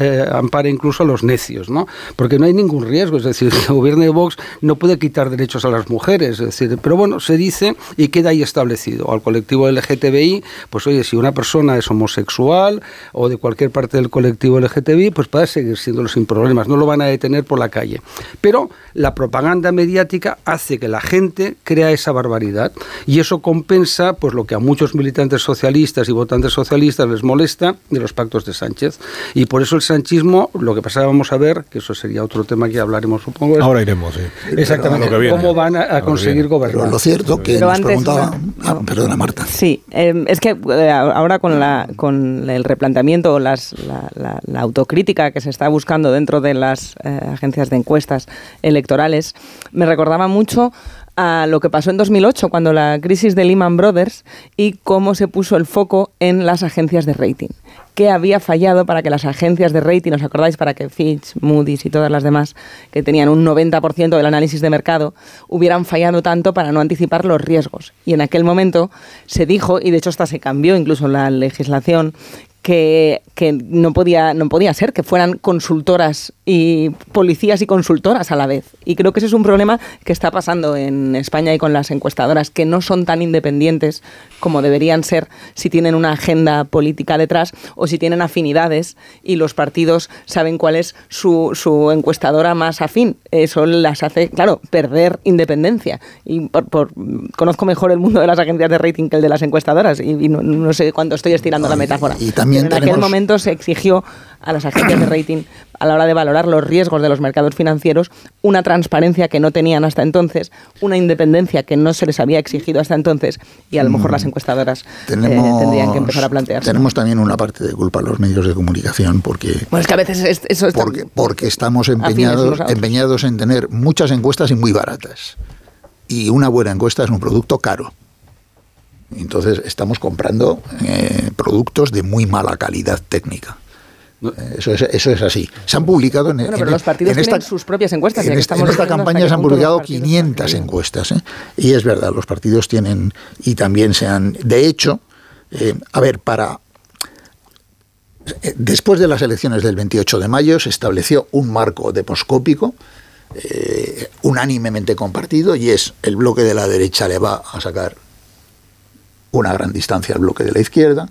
eh, ampara incluso a los necios, ¿no? Porque no hay ningún riesgo, es decir, [LAUGHS] el gobierno de Vox no puede quitar derechos a las mujeres, es decir, pero bueno, se dice y queda ahí establecido. Al colectivo LGTBI, pues oye, si una persona es homosexual o de cualquier parte del colectivo LGTBI, pues puede seguir siéndolo sin problemas, no lo van a detener por la calle. Pero la propaganda mediática hace que la gente crea esa barbaridad y eso compensa pues lo que a muchos militantes socialistas y votantes socialistas les molesta de los pactos de Sánchez. Y por eso el sanchismo, lo que pasa vamos a ver, que eso sería otro tema que hablaremos supongo. Ahora iremos, sí. Exactamente, cómo van a, conseguir gobernar. lo cierto que nos preguntaba, ah, perdona Marta. Sí, em, es que eh, ahora con, la, con el replanteamiento, las, la, autocrítica que se está buscando dentro de las eh, agencias de encuestas electorales, me recordaba mucho a lo que pasó en 2008, cuando la crisis de Lehman Brothers y cómo se puso el foco en las agencias de rating. ¿Qué había fallado para que las agencias de rating, os acordáis, para que Fitch, Moody's y todas las demás, que tenían un 90% del análisis de mercado, hubieran fallado tanto para no anticipar los riesgos? Y en aquel momento se dijo, y de hecho hasta se cambió incluso la legislación, que, que, no, podía, no podía ser que fueran consultoras y policías y consultoras a la vez. Y creo que ese es un problema que está pasando en España y con las encuestadoras, que no son tan independientes como deberían ser si tienen una agenda política detrás o si tienen afinidades y los partidos saben cuál es su, su encuestadora más afín. Eso las hace, claro, perder independencia. Y por, conozco mejor el mundo de las agencias de rating que el de las encuestadoras y, no, sé cuánto estoy estirando la metáfora. Y también en aquel momento se exigió a las agencias de rating a la hora de valorar los riesgos de los mercados financieros una transparencia que no tenían hasta entonces, una independencia que no se les había exigido hasta entonces y a lo mejor las mm. encuestadoras eh, tendrían que empezar a plantearse. Tenemos también una parte de culpa los medios de comunicación porque... Bueno, es que a veces eso porque, porque estamos empeñados, empeñados en tener muchas encuestas y muy baratas. Y una buena encuesta es un producto caro. Entonces estamos comprando eh, productos de muy mala calidad técnica. Eh, eso es, eso es así. Se han publicado en, bueno, pero los partidos esta, sus propias encuestas. En, esta, campaña se han publicado 500 encuestas. ¿eh? Y es verdad, los partidos tienen y también se han. De hecho, a ver, para. Después de las elecciones del 28 de mayo se estableció un marco deposcópico unánimemente compartido y es el bloque de la derecha le va a sacar una gran distancia al bloque de la izquierda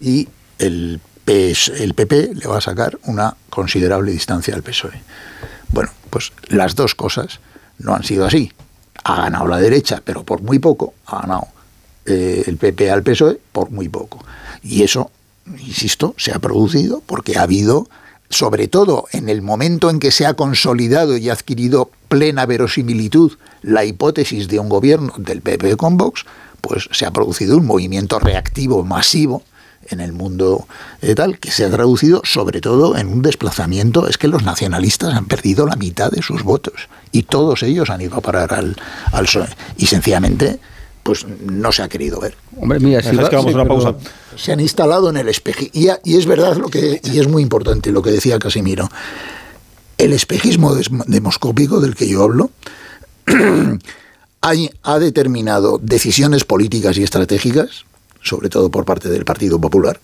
y el, el PP le va a sacar una considerable distancia al PSOE. Bueno, pues las dos cosas no han sido así. Ha ganado la derecha, pero por muy poco. Ha ganado eh, el PP al PSOE por muy poco. Y eso, insisto, se ha producido porque ha habido, sobre todo en el momento en que se ha consolidado y adquirido plena verosimilitud la hipótesis de un gobierno del PP con Vox, pues se ha producido un movimiento reactivo masivo en el mundo eh, tal, que se ha traducido sobre todo en un desplazamiento, es que los nacionalistas han perdido la mitad de sus votos y todos ellos han ido a parar al, al PSOE y sencillamente pues no se ha querido ver. Hombre, mira, si que vamos una pausa. Se han instalado en el espejismo. Y, y, es verdad lo que, y es muy importante lo que decía Casimiro. El espejismo demoscópico del que yo hablo [CLEARS THROAT] ha, determinado decisiones políticas y estratégicas, sobre todo por parte del Partido Popular,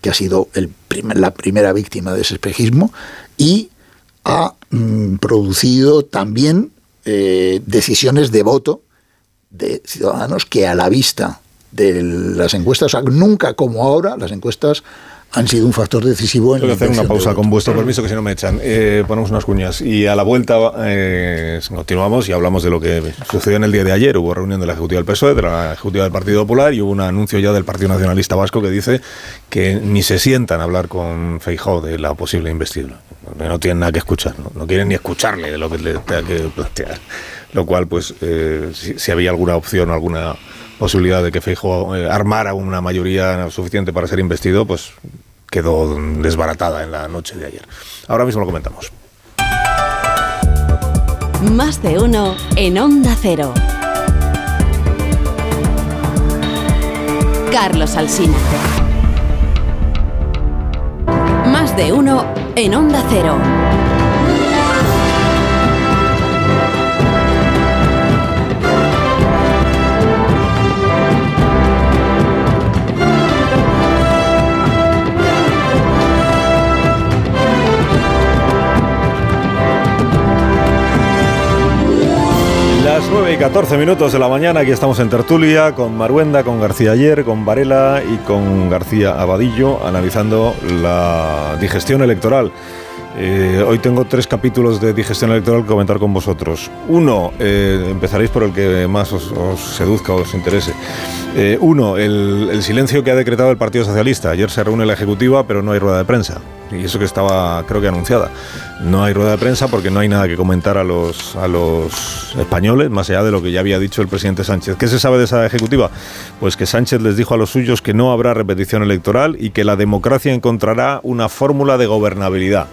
que ha sido la primera víctima de ese espejismo, y ha mm, producido también eh, decisiones de voto de ciudadanos que a la vista de las encuestas, nunca como ahora, las encuestas han sido un factor decisivo en Tengo que hacer una pausa, con vuestro permiso, que si no me echan. Eh, ponemos unas cuñas. Y a la vuelta eh, continuamos y hablamos de lo que sucedió en el día de ayer. Hubo reunión de la Ejecutiva del PSOE, de la Ejecutiva del Partido Popular y hubo un anuncio ya del Partido Nacionalista Vasco que dice que ni se sientan a hablar con Feijó de la posible investidura. No tienen nada que escuchar, no, quieren ni escucharle de lo que le tenga que plantear. Lo cual, pues, eh, si, si había alguna opción alguna posibilidad de que Feijóo eh, armara una mayoría suficiente para ser investido, pues quedó desbaratada en la noche de ayer. Ahora mismo lo comentamos. Más de uno en Onda Cero. Carlos Alsina. Más de uno en Onda Cero. Y 14 minutos de la mañana, aquí estamos en Tertulia con Maruenda, con García Ayer, con Varela y con García Abadillo, analizando la digestión electoral. Eh, hoy tengo tres capítulos de digestión electoral que comentar con vosotros. Uno, eh, empezaréis por el que más os, seduzca o os interese. Eh, uno, el, silencio que ha decretado el Partido Socialista. Ayer se reúne la Ejecutiva, pero no hay rueda de prensa. Y eso que estaba, creo que anunciada. No hay rueda de prensa porque no hay nada que comentar a los españoles, más allá de lo que ya había dicho el presidente Sánchez. ¿Qué se sabe de esa Ejecutiva? Pues que Sánchez les dijo a los suyos que no habrá repetición electoral y que la democracia encontrará una fórmula de gobernabilidad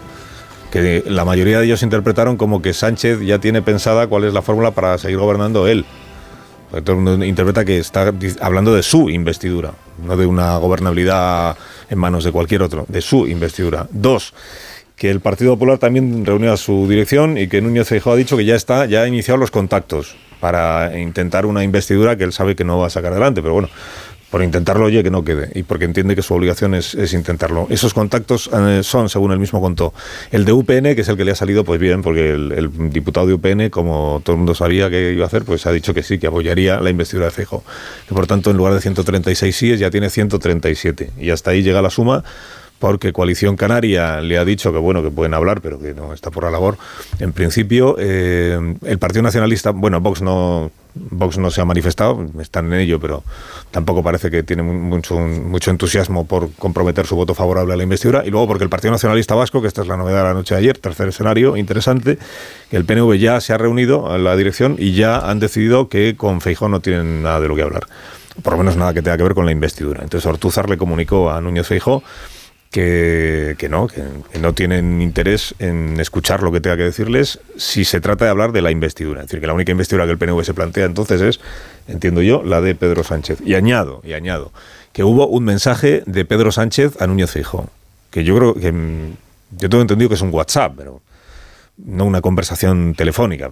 que la mayoría de ellos interpretaron como que Sánchez ya tiene pensada cuál es la fórmula para seguir gobernando él. Todo el mundo interpreta que está hablando de su investidura, no de una gobernabilidad en manos de cualquier otro, de su investidura. Dos, que el Partido Popular también reunió a su dirección y que Núñez Feijóo ha dicho que ya está, ya ha iniciado los contactos para intentar una investidura que él sabe que no va a sacar adelante, pero bueno, por intentarlo, oye, que no quede, y porque entiende que su obligación es, intentarlo. Esos contactos eh, son, según él mismo contó, el de UPN, que es el que le ha salido, pues bien, porque el, diputado de UPN, como todo el mundo sabía que iba a hacer, pues ha dicho que sí, que apoyaría la investidura de Fejo. Que por tanto, en lugar de 136 síes, ya tiene 137. Y hasta ahí llega la suma porque Coalición Canaria le ha dicho que bueno que pueden hablar, pero que no está por la labor. En principio, eh, el Partido Nacionalista, bueno, Vox no, Vox no se ha manifestado, están en ello, pero tampoco parece que tiene mucho, mucho entusiasmo por comprometer su voto favorable a la investidura. Y luego porque el Partido Nacionalista Vasco, que esta es la novedad de la noche de ayer, tercer escenario interesante, el PNV ya se ha reunido a la dirección y ya han decidido que con Feijó no tienen nada de lo que hablar. Por lo menos nada que tenga que ver con la investidura. Entonces Ortúzar le comunicó a Núñez Feijó que, no, que, no tienen interés en escuchar lo que tenga que decirles si se trata de hablar de la investidura. Es decir, que la única investidura que el PNV se plantea entonces es, entiendo yo, la de Pedro Sánchez. Y añado, y añado, que hubo un mensaje de Pedro Sánchez a Núñez Fijo, que yo creo que, mm, yo tengo entendido que es un WhatsApp, pero no una conversación telefónica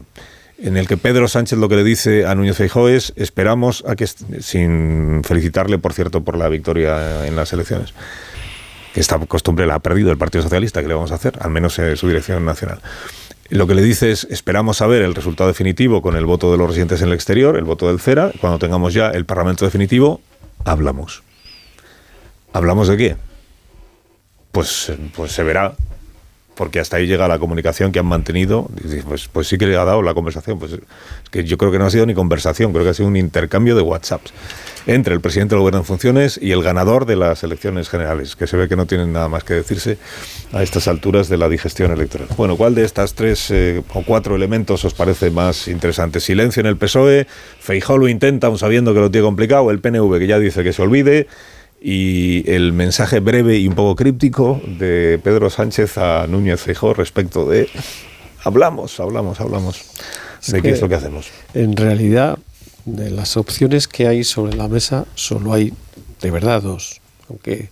en el que Pedro Sánchez lo que le dice a Núñez Feijóo es esperamos a que sin felicitarle por cierto por la victoria en las elecciones que esta costumbre la ha perdido el Partido Socialista, que le vamos a hacer? Al menos en su dirección nacional. Lo que le dice es, esperamos saber el resultado definitivo con el voto de los residentes en el exterior, el voto del CERA. Cuando tengamos ya el Parlamento definitivo, hablamos. ¿Hablamos de qué? Pues, pues se verá, porque hasta ahí llega la comunicación que han mantenido. Pues, pues sí que le ha dado la conversación. Pues es que yo creo que no ha sido ni conversación, creo que ha sido un intercambio de WhatsApps entre el presidente del gobierno en funciones y el ganador de las elecciones generales, que se ve que no tienen nada más que decirse a estas alturas de la digestión electoral. Bueno, ¿cuál de estas tres eh, o cuatro elementos os parece más interesante? Silencio en el PSOE, Feijó lo intenta, aún sabiendo que lo tiene complicado, el PNV que ya dice que se olvide, y el mensaje breve y un poco críptico de Pedro Sánchez a Núñez Feijó respecto de hablamos, hablamos, hablamos de qué es lo que hacemos. En realidad, de las opciones que hay sobre la mesa, solo hay de verdad dos. Aunque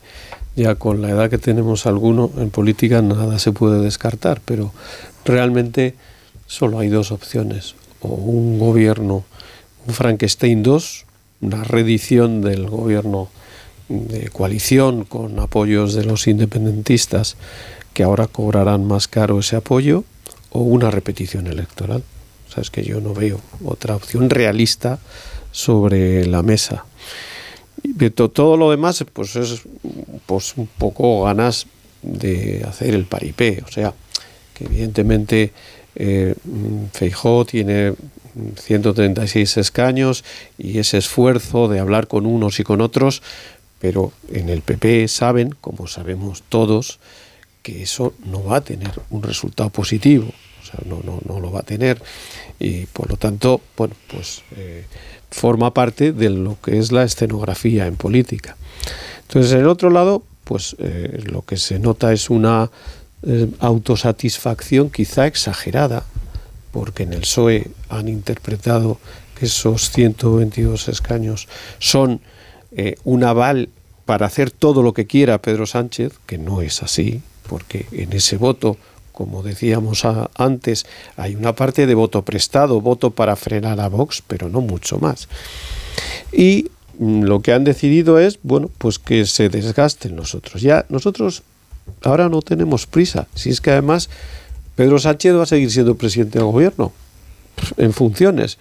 ya con la edad que tenemos alguno en política nada se puede descartar, pero realmente solo hay dos opciones. O un gobierno, un Frankenstein 2, una reedición del gobierno de coalición con apoyos de los independentistas que ahora cobrarán más caro ese apoyo, o una repetición electoral. O sea, es que yo no veo otra opción realista sobre la mesa. Todo lo demás, pues es pues un poco ganas de hacer el paripé. O sea, que evidentemente eh, Feijó tiene 136 escaños y ese esfuerzo de hablar con unos y con otros, pero en el PP saben, como sabemos todos, que eso no va a tener un resultado positivo no, no, no lo va a tener y por lo tanto, bueno, pues eh, forma parte de lo que es la escenografía en política. Entonces, en el otro lado, pues eh, lo que se nota es una eh, autosatisfacción quizá exagerada, porque en el PSOE han interpretado que esos 122 escaños son un aval para hacer todo lo que quiera Pedro Sánchez, que no es así, porque en ese voto como decíamos antes, hay una parte de voto prestado, voto para frenar a Vox, pero no mucho más. Y mm, lo que han decidido es, bueno, pues que se desgasten nosotros. Ya nosotros ahora no tenemos prisa. Si es que además Pedro Sánchez va a seguir siendo presidente del gobierno en funciones.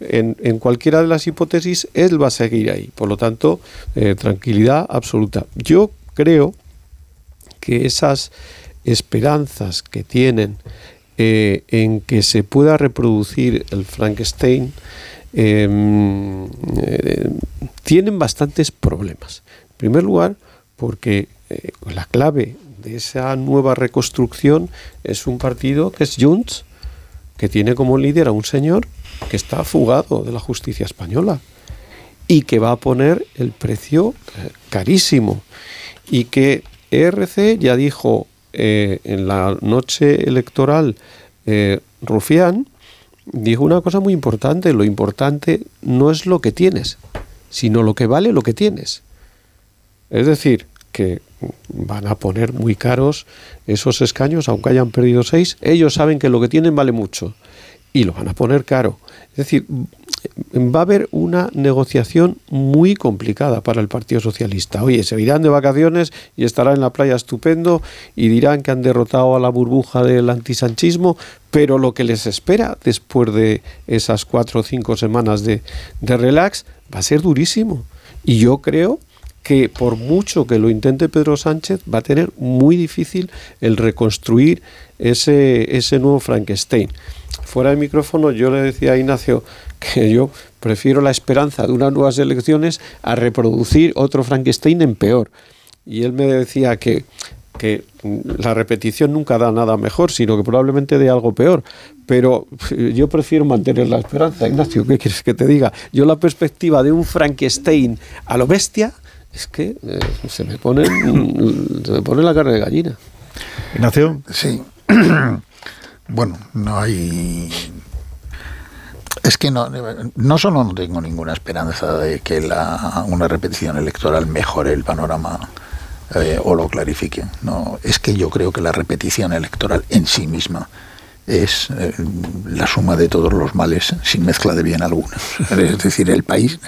En, en, cualquiera de las hipótesis, él va a seguir ahí. Por lo tanto, eh, tranquilidad absoluta. Yo creo que esas esperanzas que tienen eh, en que se pueda reproducir el Frankenstein em, eh, tienen bastantes problemas. En primer lugar, porque la clave de esa nueva reconstrucción es un partido que es Junts, que tiene como líder a un señor que está fugado de la justicia española y que va a poner el precio carísimo y que ERC ya dijo eh, en la noche electoral eh, Rufián, dijo una cosa muy importante, lo importante no es lo que tienes, sino lo que vale lo que tienes. Es decir, que van a poner muy caros esos escaños, aunque hayan perdido seis, ellos saben que lo que tienen vale mucho y lo van a poner caro. Es decir, va a haber una negociación muy complicada para el Partido Socialista. Oye, se irán de vacaciones y estarán en la playa estupendo y dirán que han derrotado a la burbuja del antisanchismo, pero lo que les espera después de esas cuatro o cinco semanas de, de relax va a ser durísimo. Y yo creo que por mucho que lo intente Pedro Sánchez, va a tener muy difícil el reconstruir ese, ese nuevo Frankenstein. Fuera de micrófono yo le decía a Ignacio que yo prefiero la esperanza de unas nuevas elecciones a reproducir otro Frankenstein en peor. Y él me decía que, que la repetición nunca da nada mejor, sino que probablemente dé algo peor. Pero [LAUGHS] yo prefiero mantener la esperanza. Ignacio, ¿qué quieres que te diga? Yo la perspectiva de un Frankenstein a lo bestia es que eh, se, me pone, se me pone la carne de gallina. Ignacio. Sí. [CLEARS THROAT] bueno, no hay es que no, no solo no tengo ninguna esperanza de que la, una repetición electoral mejore el panorama eh, o lo clarifique. No, es que yo creo que la repetición electoral en sí misma es eh, la suma de todos los males sin mezcla de bien alguno. [LAUGHS] Es decir, el país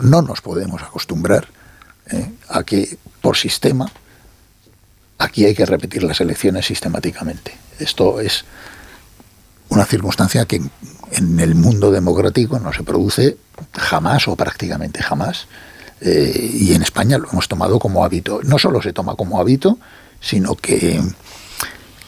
no nos podemos acostumbrar eh, a que por sistema aquí hay que repetir las elecciones sistemáticamente. Esto es una circunstancia que en el mundo democrático no se produce jamás o prácticamente jamás. Eh, y en España lo hemos tomado como hábito. No solo se toma como hábito, sino que,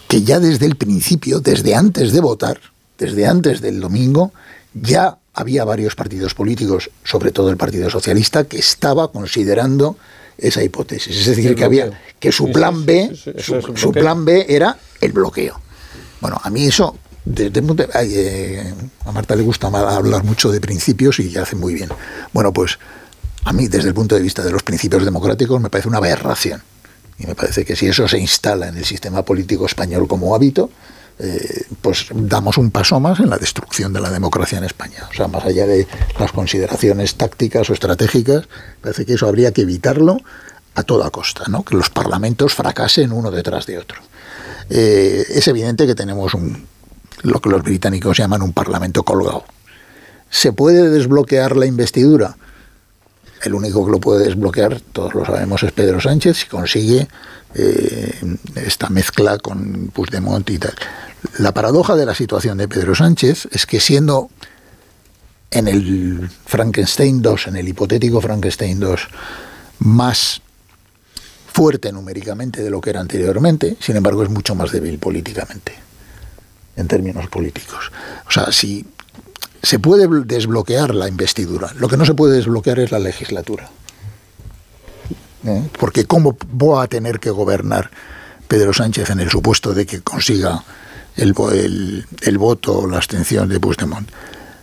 que ya desde el principio, desde antes de votar, desde antes del domingo, ya había varios partidos políticos, sobre todo el Partido Socialista, que estaba considerando esa hipótesis. Es decir, que había que su plan B, su plan B era el bloqueo. Bueno, a mí eso eh, a Marta le gusta hablar mucho de principios y hace muy bien. Bueno, pues a mí, desde el punto de vista de los principios democráticos, me parece una aberración. Y me parece que si eso se instala en el sistema político español como hábito, eh, pues damos un paso más en la destrucción de la democracia en España. O sea, más allá de las consideraciones tácticas o estratégicas, parece que eso habría que evitarlo a toda costa, ¿no? que los parlamentos fracasen uno detrás de otro. Eh, es evidente que tenemos un, lo que los británicos llaman un parlamento colgado. ¿Se puede desbloquear la investidura? El único que lo puede desbloquear, todos lo sabemos, es Pedro Sánchez, si consigue eh, esta mezcla con Puigdemont y tal. La paradoja de la situación de Pedro Sánchez es que siendo en el Frankenstein 2, en el hipotético Frankenstein 2, más fuerte numéricamente de lo que era anteriormente, sin embargo es mucho más débil políticamente en términos políticos. O sea, si se puede desbloquear la investidura, lo que no se puede desbloquear es la legislatura. ¿Eh? Porque ¿cómo va a tener que gobernar Pedro Sánchez en el supuesto de que consiga el, el, el voto o la abstención de Puigdemont?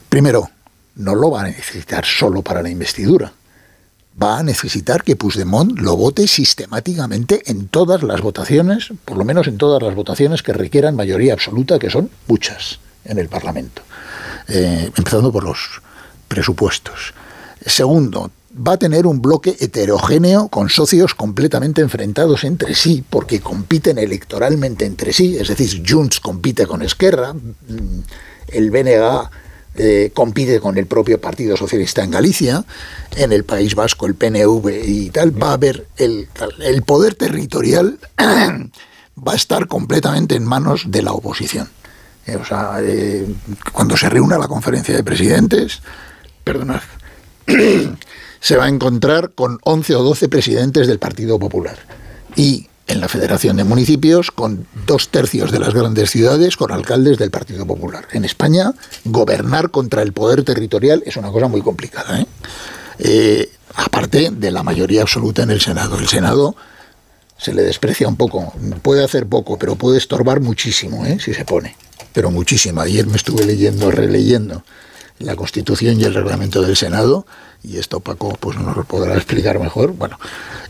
Primero, no lo va a necesitar solo para la investidura va a necesitar que Puigdemont lo vote sistemáticamente en todas las votaciones, por lo menos en todas las votaciones que requieran mayoría absoluta, que son muchas en el Parlamento, eh, empezando por los presupuestos. Segundo, va a tener un bloque heterogéneo con socios completamente enfrentados entre sí, porque compiten electoralmente entre sí, es decir, Junts compite con Esquerra, mm, el BNG eh, compite con el propio Partido Socialista en Galicia, en el País Vasco el PNV y tal, va a haber el, el poder territorial [CLEARS THROAT] va a estar completamente en manos de la oposición. Eh, o sea, eh, cuando se reúna la conferencia de presidentes, perdonad, [CLEARS THROAT] se va a encontrar con 11 o 12 presidentes del Partido Popular. Y en la Federación de Municipios con dos tercios de las grandes ciudades con alcaldes del Partido Popular. En España, gobernar contra el poder territorial es una cosa muy complicada. ¿eh? Eh, aparte de la mayoría absoluta en el Senado. El Senado se le desprecia un poco, puede hacer poco, pero puede estorbar muchísimo ¿eh? si se pone. Pero muchísimo. Ayer me estuve leyendo, releyendo la Constitución y el reglamento del Senado, y esto Paco pues nos lo podrá explicar mejor. Bueno,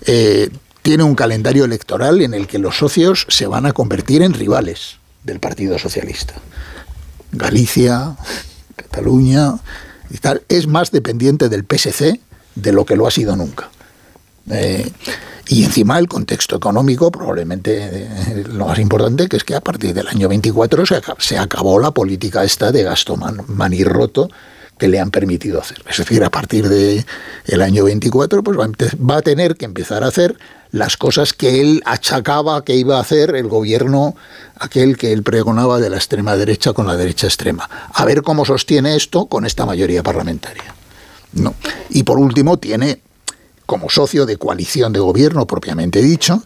eh, tiene un calendario electoral en el que los socios se van a convertir en rivales del Partido Socialista. Galicia, Cataluña y tal, es más dependiente del PSC de lo que lo ha sido nunca. Eh, y encima el contexto económico, probablemente eh, lo más importante, que es que a partir del año 24 se, acabó la política esta de gasto manirroto que le han permitido hacer. Es decir, a partir del el año 24 pues va a tener que empezar a hacer las cosas que él achacaba que iba a hacer el gobierno, aquel que él pregonaba de la extrema derecha con la derecha extrema. A ver cómo sostiene esto con esta mayoría parlamentaria. No. Y por último, tiene como socio de coalición de gobierno propiamente dicho,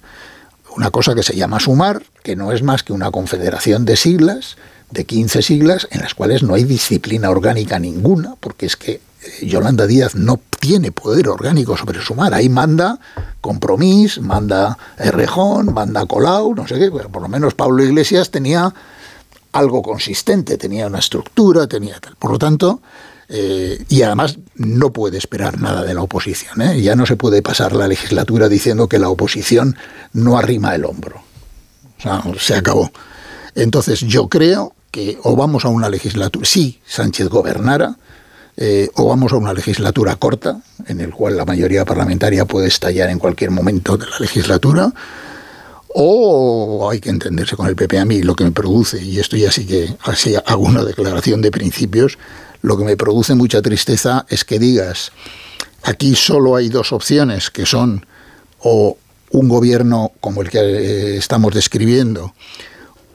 una cosa que se llama Sumar, que no es más que una confederación de siglas, de 15 siglas, en las cuales no hay disciplina orgánica ninguna, porque es que Yolanda Díaz no tiene poder orgánico sobre Sumar. Ahí manda Compromís, manda Errejón, manda Colau, no sé qué. por lo menos Pablo Iglesias tenía algo consistente, tenía una estructura, tenía tal. Por lo tanto, eh, y además no puede esperar nada de la oposición. ¿eh? Ya no se puede pasar la legislatura diciendo que la oposición no arrima el hombro. O sea, se acabó. Entonces yo creo que o vamos a una legislatura, si Sánchez gobernara, eh, o vamos a una legislatura corta, en el cual la mayoría parlamentaria puede estallar en cualquier momento de la legislatura, o hay que entenderse con el PP. A mí lo que me produce, y esto ya sí que así hago una declaración de principios, lo que me produce mucha tristeza es que digas, aquí solo hay dos opciones, que son o un gobierno como el que eh, estamos describiendo,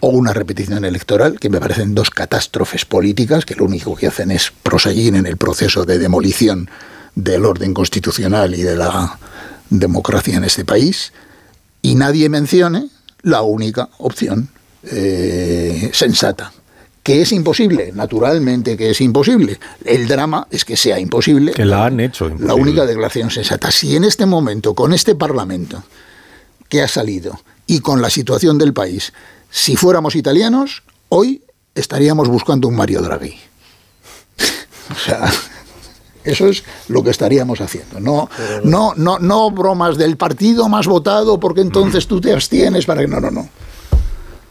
o una repetición electoral, que me parecen dos catástrofes políticas que lo único que hacen es proseguir en el proceso de demolición del orden constitucional y de la democracia en este país, y nadie mencione la única opción eh, sensata, que es imposible, naturalmente que es imposible. El drama es que sea imposible. Que la han hecho. La única declaración sensata. Si en este momento, con este Parlamento que ha salido y con la situación del país, si fuéramos italianos, hoy estaríamos buscando un Mario Draghi. [LAUGHS] o sea, eso es lo que estaríamos haciendo. No, no, no, no bromas del partido más votado porque entonces tú te abstienes para que no, no, no.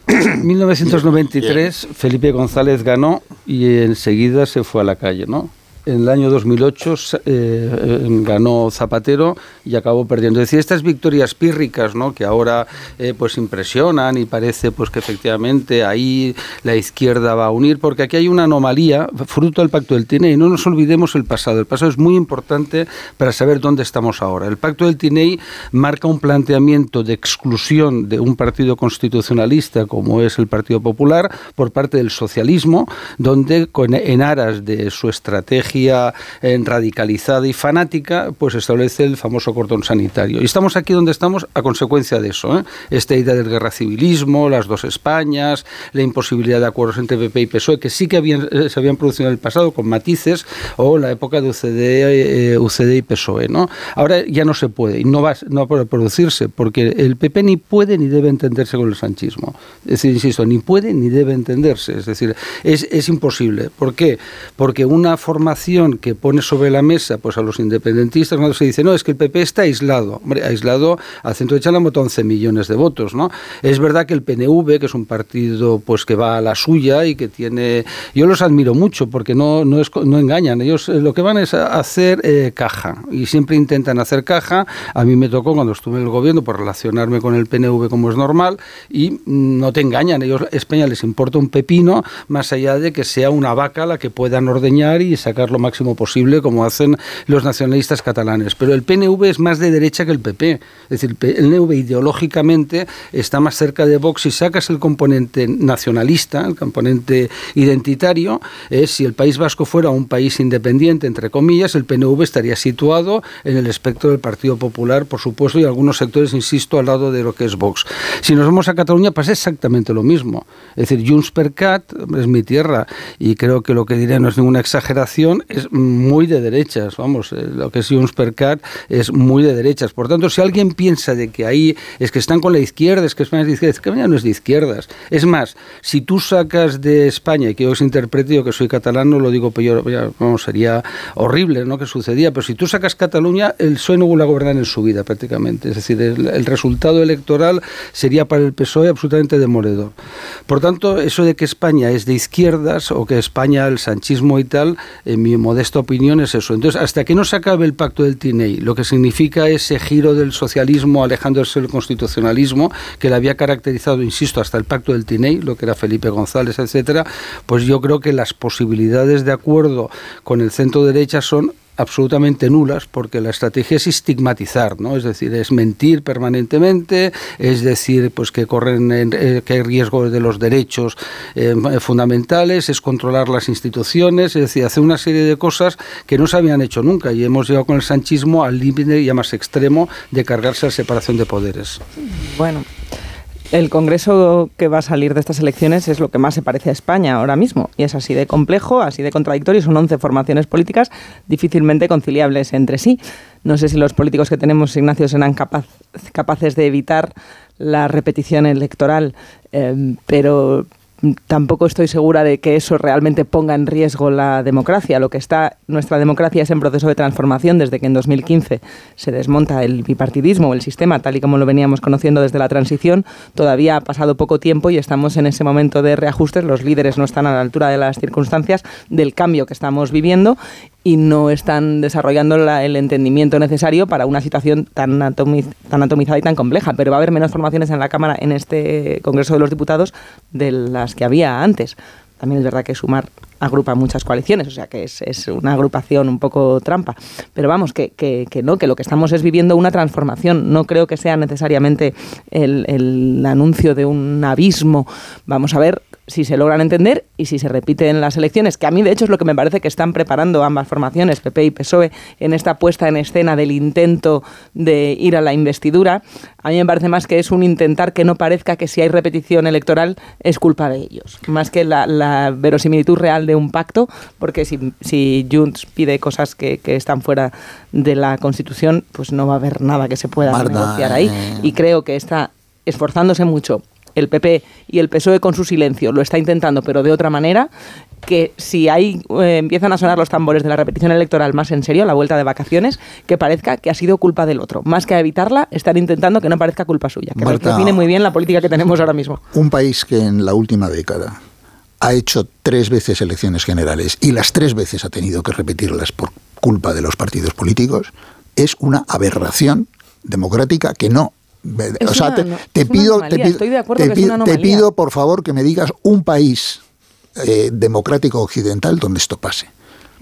[COUGHS] 1993 Felipe González ganó y enseguida se fue a la calle, ¿no? En el año 2008 eh, ganó Zapatero y acabó perdiendo. Es decir, estas victorias pírricas, ¿no? que ahora eh, pues impresionan y parece pues que efectivamente ahí la izquierda va a unir, porque aquí hay una anomalía fruto del pacto del TINEI. No nos olvidemos el pasado. El pasado es muy importante para saber dónde estamos ahora. El pacto del TINEI marca un planteamiento de exclusión de un partido constitucionalista como es el Partido Popular por parte del socialismo, donde en aras de su estrategia radicalizada y fanática, pues establece el famoso cordón sanitario. Y estamos aquí donde estamos a consecuencia de eso. ¿eh? Esta idea del guerra civilismo, las dos Españas, la imposibilidad de acuerdos entre PP y PSOE, que sí que habían, eh, se habían producido en el pasado con matices, o la época de UCD, eh, y PSOE. ¿no? Ahora ya no se puede, y no va, no a producirse, porque el PP ni puede ni debe entenderse con el sanchismo. Es decir, insisto, ni puede ni debe entenderse. Es decir, es, es imposible. ¿Por qué? Porque una formación que pone sobre la mesa pues a los independentistas cuando se dice, no, es que el PP está aislado. Hombre, aislado, al centro de votado 11 millones de votos, ¿no? Es verdad que el PNV, que es un partido pues que va a la suya y que tiene... Yo los admiro mucho porque no, no, es, no engañan. Ellos eh, lo que van es a hacer eh, caja y siempre intentan hacer caja. A mí me tocó cuando estuve en el gobierno por relacionarme con el PNV como es normal y no te engañan. Ellos, España les importa un pepino más allá de que sea una vaca la que puedan ordeñar y sacar lo máximo posible, como hacen los nacionalistas catalanes. Pero el PNV es más de derecha que el PP. Es decir, el PNV ideológicamente está más cerca de Vox. Si sacas el componente nacionalista, el componente identitario, es si el País Vasco fuera un país independiente, entre comillas, el PNV estaría situado en el espectro del Partido Popular, por supuesto, y algunos sectores, insisto, al lado de lo que es Vox. Si nos vamos a Cataluña, pasa exactamente lo mismo. Es decir, Junts per Cat es mi tierra y creo que lo que diré no es ninguna exageración, es muy de derechas, vamos, eh, lo que es Cat es muy de derechas. Por tanto, si alguien piensa de que ahí es que están con la izquierda, es que España es de izquierdas, es que no es de izquierdas. Es más, si tú sacas de España, y que yo os interprete, yo que soy catalán, no lo digo, pero yo, vamos, sería horrible ¿no? que sucedía, pero si tú sacas Cataluña, el PSOE no vuelve a gobernar en su vida prácticamente. Es decir, el, el resultado electoral sería para el PSOE absolutamente demoledor. Por tanto, eso de que España es de izquierdas o que España, el sanchismo y tal, en mi modesta opinión es eso. Entonces, hasta que no se acabe el pacto del TINEI, lo que significa ese giro del socialismo alejándose del constitucionalismo, que le había caracterizado, insisto, hasta el pacto del TINEI, lo que era Felipe González, etcétera, pues yo creo que las posibilidades de acuerdo con el centro derecha son absolutamente nulas porque la estrategia es estigmatizar, ¿no? Es decir, es mentir permanentemente, es decir, pues que corren eh, que hay riesgo de los derechos eh, fundamentales, es controlar las instituciones, es decir, hacer una serie de cosas que no se habían hecho nunca y hemos llegado con el sanchismo al límite ya más extremo de cargarse la separación de poderes. Bueno, el Congreso que va a salir de estas elecciones es lo que más se parece a España ahora mismo. Y es así de complejo, así de contradictorio. Son 11 formaciones políticas difícilmente conciliables entre sí. No sé si los políticos que tenemos, Ignacio, serán capaces de evitar la repetición electoral, eh, pero tampoco estoy segura de que eso realmente ponga en riesgo la democracia. Lo que está, nuestra democracia es en proceso de transformación desde que en 2015 se desmonta el bipartidismo el sistema tal y como lo veníamos conociendo desde la transición. Todavía ha pasado poco tiempo y estamos en ese momento de reajustes. Los líderes no están a la altura de las circunstancias del cambio que estamos viviendo y no están desarrollando la, el entendimiento necesario para una situación tan, atomiz, tan atomizada y tan compleja. Pero va a haber menos formaciones en la Cámara en este Congreso de los Diputados de que había antes. También es verdad que sumar agrupa muchas coaliciones, o sea que es, es una agrupación un poco trampa. Pero vamos, que, que, que, no, que lo que estamos es viviendo una transformación. No creo que sea necesariamente el, el anuncio de un abismo. Vamos a ver si se logran entender y si se repiten las elecciones, que a mí de hecho es lo que me parece que están preparando ambas formaciones, PP y PSOE, en esta puesta en escena del intento de ir a la investidura. A mí me parece más que es un intentar que no parezca que si hay repetición electoral es culpa de ellos, más que la, la verosimilitud real de un pacto, porque si, si Junts pide cosas que, que, están fuera de la Constitución, pues no va a haber nada que se pueda Marta, negociar ahí. Eh... Y creo que está esforzándose mucho el PP y el PSOE con su silencio lo está intentando, pero de otra manera, que si hay eh, empiezan a sonar los tambores de la repetición electoral más en serio, la vuelta de vacaciones, que parezca que ha sido culpa del otro. Más que a evitarla, están intentando que no parezca culpa suya, que Marta, define muy bien la política que tenemos ahora mismo. Un país que en la última década ha hecho tres veces elecciones generales y las tres veces ha tenido que repetirlas por culpa de los partidos políticos, es una aberración democrática que no es o sea, una, te, no, te pido, te, pido, te pido, por favor, que me digas un país eh, democrático occidental donde esto pase.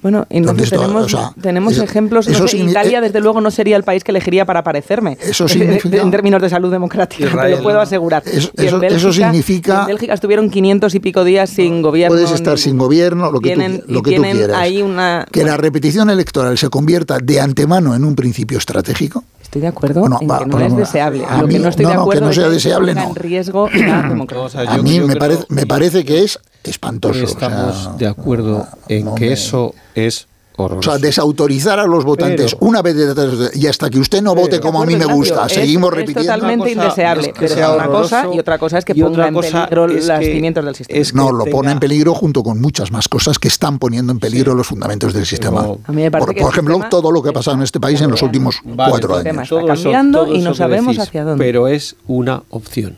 Bueno, no tenemos, o sea, tenemos eso, ejemplos. No sé, Italia, desde luego, no sería el país que elegiría para parecerme. Eso [LAUGHS] significa, en términos de salud democrática, Israel, te lo puedo asegurar. Eso, eso, Bélgica, eso, significa. En Bélgica estuvieron 500 y pico días sin gobierno. Puedes estar sin gobierno, lo que tienen, tú, lo que tú quieras. Ahí una, que bueno. la repetición electoral se convierta de antemano en un principio estratégico. Estoy de acuerdo bueno, en va, que no es deseable. A lo mí, que no estoy no, de acuerdo que no sea es deseable, que no. en riesgo la democracia. O sea, a mí me, parece, me parece que es espantoso. Estamos o sea, de acuerdo en no que eso es o sea, desautorizar a los votantes Pero, una vez de, y hasta que usted no vote como a mí me gusta, es, seguimos es repitiendo. totalmente cosa indeseable, es que pero una cosa horroroso, y otra cosa es que ponga en peligro los cimientos del sistema. es que No, lo tenga- pone en peligro junto con muchas más cosas que están poniendo en peligro los fundamentos del sistema. Pero- A mí me parece por que por ejemplo, sistema todo lo que ha pasado en este país en los últimos Vale, cuatro años. está cambiando y no sabemos decís, hacia dónde. Pero es una opción.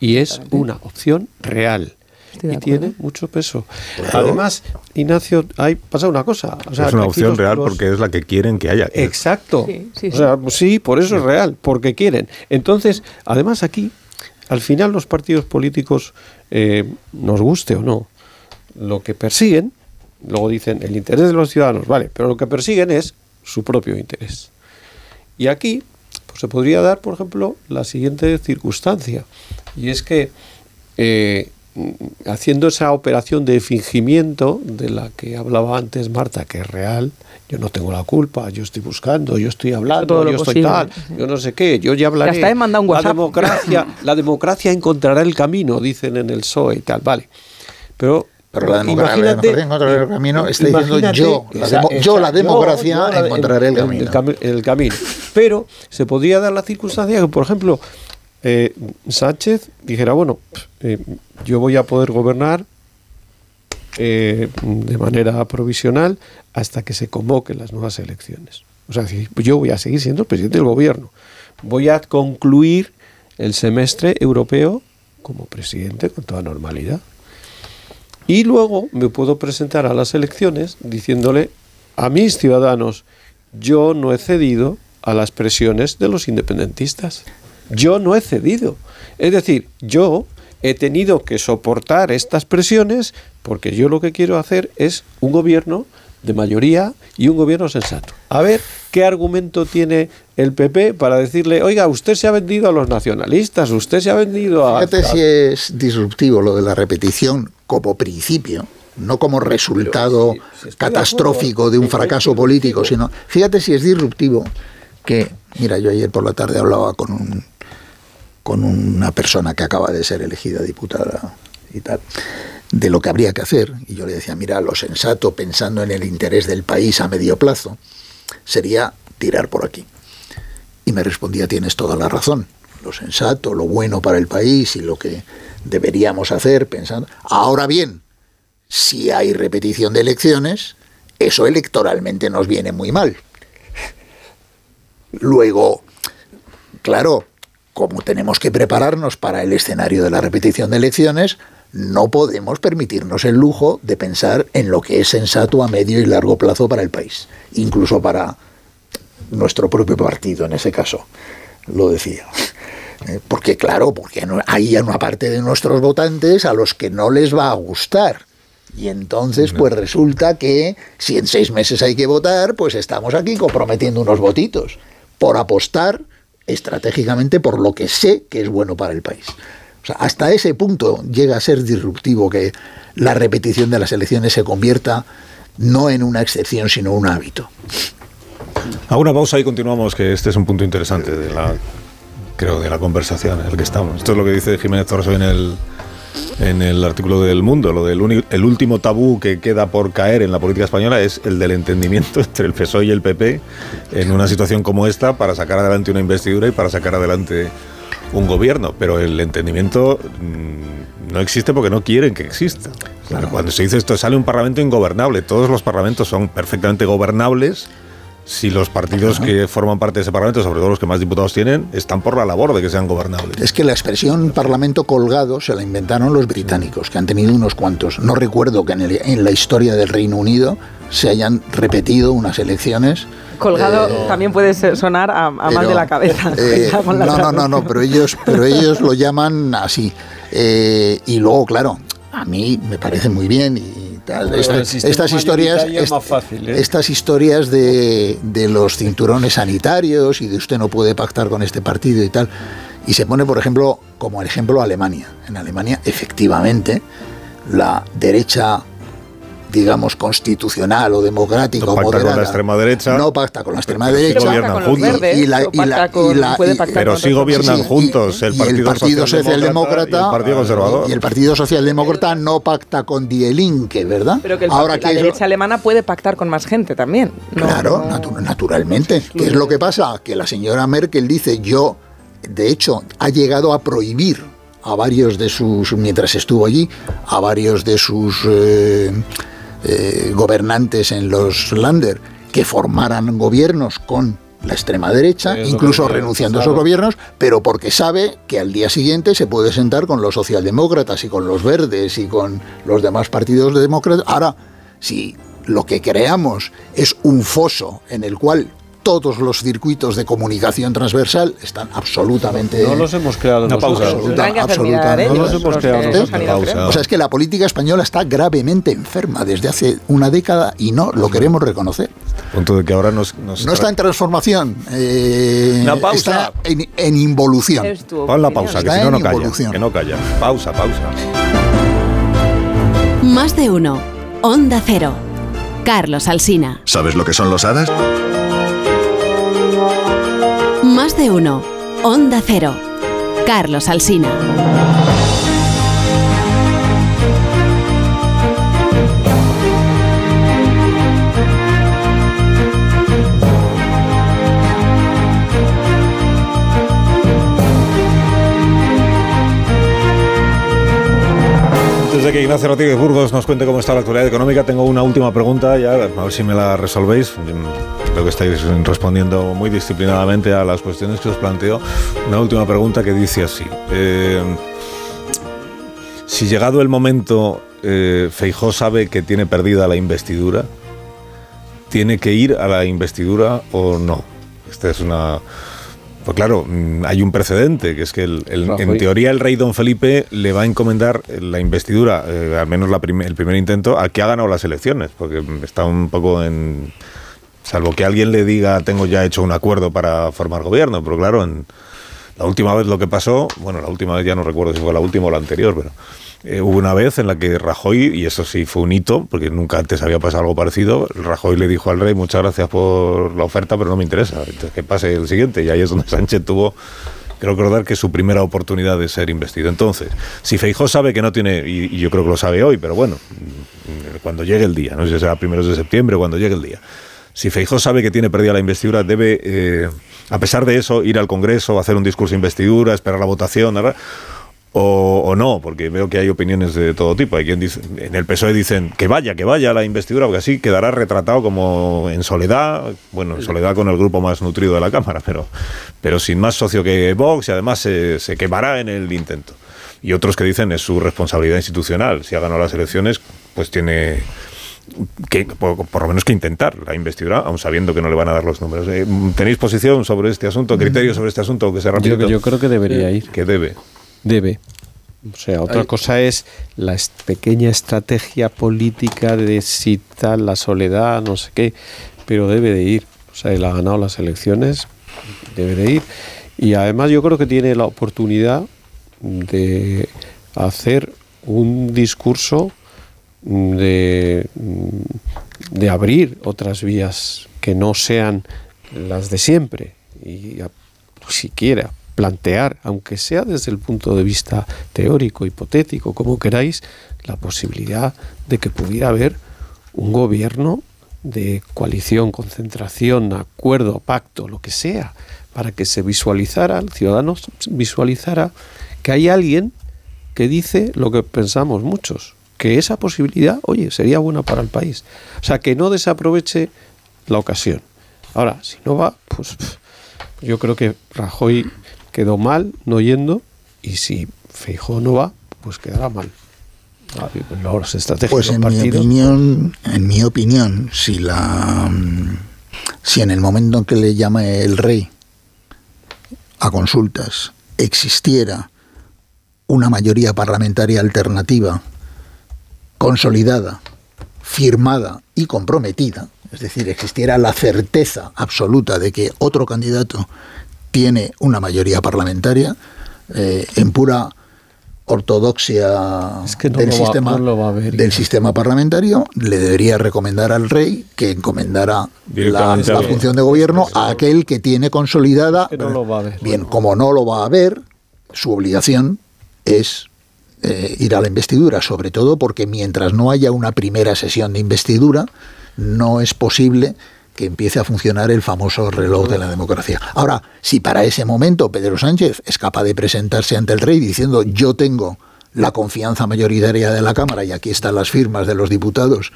Y es una opción real. Y tiene mucho peso. Además, Ignacio, hay pasa una cosa. O sea, es una opción los- real los- porque es la que quieren que haya. Exacto. Sí, sí, O sea, pues sí, por eso es real, porque quieren. Entonces, además aquí, al final los partidos políticos, eh, nos guste o no, lo que persiguen luego dicen el interés de los ciudadanos, vale, pero lo que persiguen es su propio interés. Y aquí pues, se podría dar, por ejemplo, la siguiente circunstancia, y es que eh, haciendo esa operación de fingimiento de la que hablaba antes Marta, que es real, yo no tengo la culpa, yo estoy buscando, yo estoy hablando, yo estoy tal, yo no sé qué, yo ya hablaré. He mandado un la WhatsApp. democracia, [LAUGHS] la democracia encontrará el camino, dicen en el PSOE y tal, vale. Pero Pero la democracia, la imagínate- democracia encontrará el camino está diciendo yo, la esa- demo- esa- yo la democracia yo- yo la- encontraré el camino. cami- el camino. Pero se podría dar la circunstancia que, por ejemplo, eh, Sánchez dijera, bueno, eh, yo voy a poder gobernar eh, de manera provisional hasta que se convoquen las nuevas elecciones. O sea, yo voy a seguir siendo presidente del gobierno. Voy a concluir el semestre europeo como presidente con toda normalidad. Y luego me puedo presentar a las elecciones diciéndole a mis ciudadanos, yo no he cedido a las presiones de los independentistas. Yo no he cedido. Es decir, yo he tenido que soportar estas presiones porque yo lo que quiero hacer es un gobierno de mayoría y un gobierno sensato. A ver qué argumento tiene el PP para decirle, oiga, usted se ha vendido a los nacionalistas, usted se ha vendido a... Fíjate si es disruptivo lo de la repetición como principio, no como resultado Pero si- si estoy de catastrófico acuerdo, de un fracaso político, sino fíjate si es disruptivo que, mira, yo ayer por la tarde hablaba con un con una persona que acaba de ser elegida diputada y tal, de lo que habría que hacer, y yo le decía, mira, lo sensato pensando en el interés del país a medio plazo sería tirar por aquí. Y me respondía, tienes toda la razón. Lo sensato, lo bueno para el país y lo que deberíamos hacer pensando. Ahora bien, si hay repetición de elecciones, eso electoralmente nos viene muy mal. Luego, claro, como tenemos que prepararnos para el escenario de la repetición de elecciones, no podemos permitirnos el lujo de pensar en lo que es sensato a medio y largo plazo para el país, incluso para nuestro propio partido en ese caso, lo decía. Eh, Porque claro, porque hay una parte de nuestros votantes a los que no les va a gustar. Y entonces, pues resulta que si en seis meses hay que votar, pues estamos aquí comprometiendo unos votitos por apostar estratégicamente por lo que sé que es bueno para el país. O sea, hasta ese punto llega a ser disruptivo que la repetición de las elecciones se convierta no en una excepción, sino un hábito. Hago una pausa y continuamos, que este es un punto interesante de la, creo, de la conversación en el que estamos. Esto es lo que dice Jiménez Torres en el, en el artículo del Mundo. Lo del uni- el último tabú que queda por caer en la política española es el del entendimiento [LAUGHS] entre el PSOE y el PP en una situación como esta para sacar adelante una investidura y para sacar adelante un gobierno. Pero el entendimiento mm, no existe porque no quieren que exista. Claro, Cuando se dice esto, sale un parlamento ingobernable. Todos los parlamentos son perfectamente gobernables si los partidos que forman parte de ese parlamento, sobre todo los que más diputados tienen, están por la labor de que sean gobernables. Es que la expresión parlamento colgado se la inventaron los británicos, que han tenido unos cuantos. No recuerdo que en, el- en la historia del Reino Unido se hayan repetido unas elecciones. Colgado eh, también puede sonar a, a mal de la cabeza. eh, [LAUGHS] no, no, no, no, pero ellos, pero ellos lo llaman así. Eh, y luego, claro, a mí me parece muy bien y tal. Esta- estas historias, mayoritario es est- más fácil, ¿eh? estas historias de, de los cinturones sanitarios y de usted no puede pactar con este partido y tal. Y se pone, por ejemplo, como el ejemplo Alemania. En Alemania, efectivamente, la derecha digamos constitucional o democrática No o pacta con moderada la extrema derecha. no pacta con la extrema Pero derecha gobiernan con los juntos. Y la- y la- y la- y- Pero sí gobiernan Sí, juntos el Partido, Partido Socialdemócrata y el Partido Conservador. y el Partido Socialdemócrata no pacta con Die Linke, ¿verdad? Pero que el- Ahora la que es lo- derecha alemana puede pactar con más gente también. No- Claro, no- natu- naturalmente. ¿Qué es lo que pasa? Que la señora Merkel dice, yo, de hecho, ha llegado a prohibir a varios de sus, mientras estuvo allí, a varios de sus eh, eh, gobernantes en los Länder que formaran gobiernos con la extrema derecha, Sí, incluso renunciando a esos gobiernos, pero porque sabe que al día siguiente se puede sentar con los socialdemócratas y con los verdes y con los demás partidos demócratas. Ahora, si lo que creamos es un foso en el cual todos los circuitos de comunicación transversal están absolutamente... No los hemos creado Una pausa. nosotros. Tendrán que hacer absoluta- mirar ellos, No los hemos creado nosotros. O sea, es que la política española está gravemente enferma desde hace una década y no lo queremos reconocer. Punto de que ahora nos... nos No está en transformación, eh, Una pausa. está en, en involución. Pon la pausa, que si no, no calla. involución. Que no calla. Pausa, pausa. Más de uno. Onda Cero. Carlos Alsina. ¿Sabes lo que son los hadas? Más de uno. Onda Cero. Carlos Alsina. Antes de que Ignacio Rodríguez Burgos nos cuente cómo está la actualidad económica, tengo una última pregunta, ya, a ver si me la resolvéis. Creo que estáis respondiendo muy disciplinadamente a las cuestiones que os planteo. Una última pregunta que dice así. Eh, si llegado el momento eh, Feijó sabe que tiene perdida la investidura, ¿tiene que ir a la investidura o no? Esta es una... Pues claro, mm, hay un precedente, que es que el- el- en teoría el rey don Felipe le va a encomendar la investidura, eh, al menos la prim- el primer intento, a que ha ganado las elecciones, porque está un poco en... Salvo que alguien le diga, tengo ya hecho un acuerdo para formar gobierno, pero claro, en, la última vez lo que pasó, bueno, la última vez ya no recuerdo si fue la última o la anterior, pero eh, hubo una vez en la que Rajoy, y eso sí fue un hito, porque nunca antes había pasado algo parecido, Rajoy le dijo al rey, muchas gracias por la oferta, pero no me interesa, entonces que pase el siguiente, y ahí es donde [LAUGHS] Sánchez tuvo... Creo recordar que su primera oportunidad de ser investido. Entonces, si Feijó sabe que no tiene, y, y yo creo que lo sabe hoy, pero bueno, mm, cuando llegue el día, no sé si será primeros de septiembre o cuando llegue el día, si Feijó sabe que tiene perdida la investidura, debe, eh, a pesar de eso, ir al Congreso, hacer un discurso de investidura, esperar la votación, ¿verdad? O, no, porque veo que hay opiniones de todo tipo. Hay quien en el PSOE dicen que vaya, que vaya la investidura, porque así quedará retratado como en soledad, bueno, en soledad con el grupo más nutrido de la Cámara, pero, pero sin más socio que Vox y además se, se quemará en el intento. Y otros que dicen es su responsabilidad institucional. Si ha ganado las elecciones, pues tiene que por, por lo menos que intentar la investidura, aun sabiendo que no le van a dar los números. Eh, ¿Tenéis posición sobre este asunto, criterio sobre este asunto? Que se Yo, yo creo que debería ir. Que debe. Debe. O sea, otra cosa es la pequeña estrategia política de si tal la soledad, no sé qué, pero debe de ir. O sea, él ha ganado las elecciones, debe de ir. Y además yo creo que tiene la oportunidad de hacer un discurso de, de abrir otras vías que no sean las de siempre y a- siquiera plantear, aunque sea desde el punto de vista teórico, hipotético, como queráis, la posibilidad de que pudiera haber un gobierno de coalición, concentración, acuerdo, pacto, lo que sea, para que se visualizara, el ciudadano visualizara que hay alguien que dice lo que pensamos muchos, que esa posibilidad, oye, sería buena para el país. O sea, que no desaproveche la ocasión. Ahora, si no va, pues yo creo que Rajoy quedó mal no yendo y si Feijóo no va, pues quedará mal. Ah, Los Pues de en mi opinión, en mi opinión, si la si en el momento en que le llama el rey a consultas existiera una mayoría parlamentaria alternativa consolidada, firmada y comprometida, es decir, existiera la certeza absoluta de que otro candidato tiene una mayoría parlamentaria, eh, en pura ortodoxia Es que no del, va- sistema, no lo va a ver, del sistema parlamentario, le debería recomendar al rey que encomendara la, función de gobierno a aquel que tiene consolidada. que no lo va a ver. Bien, como no lo va a ver, su obligación es eh, ir a la investidura, sobre todo porque mientras no haya una primera sesión de investidura, no es posible que empiece a funcionar el famoso reloj de la democracia. Ahora, si para ese momento Pedro Sánchez es capaz de presentarse ante el rey diciendo yo tengo la confianza mayoritaria de la Cámara y aquí están las firmas de los diputados,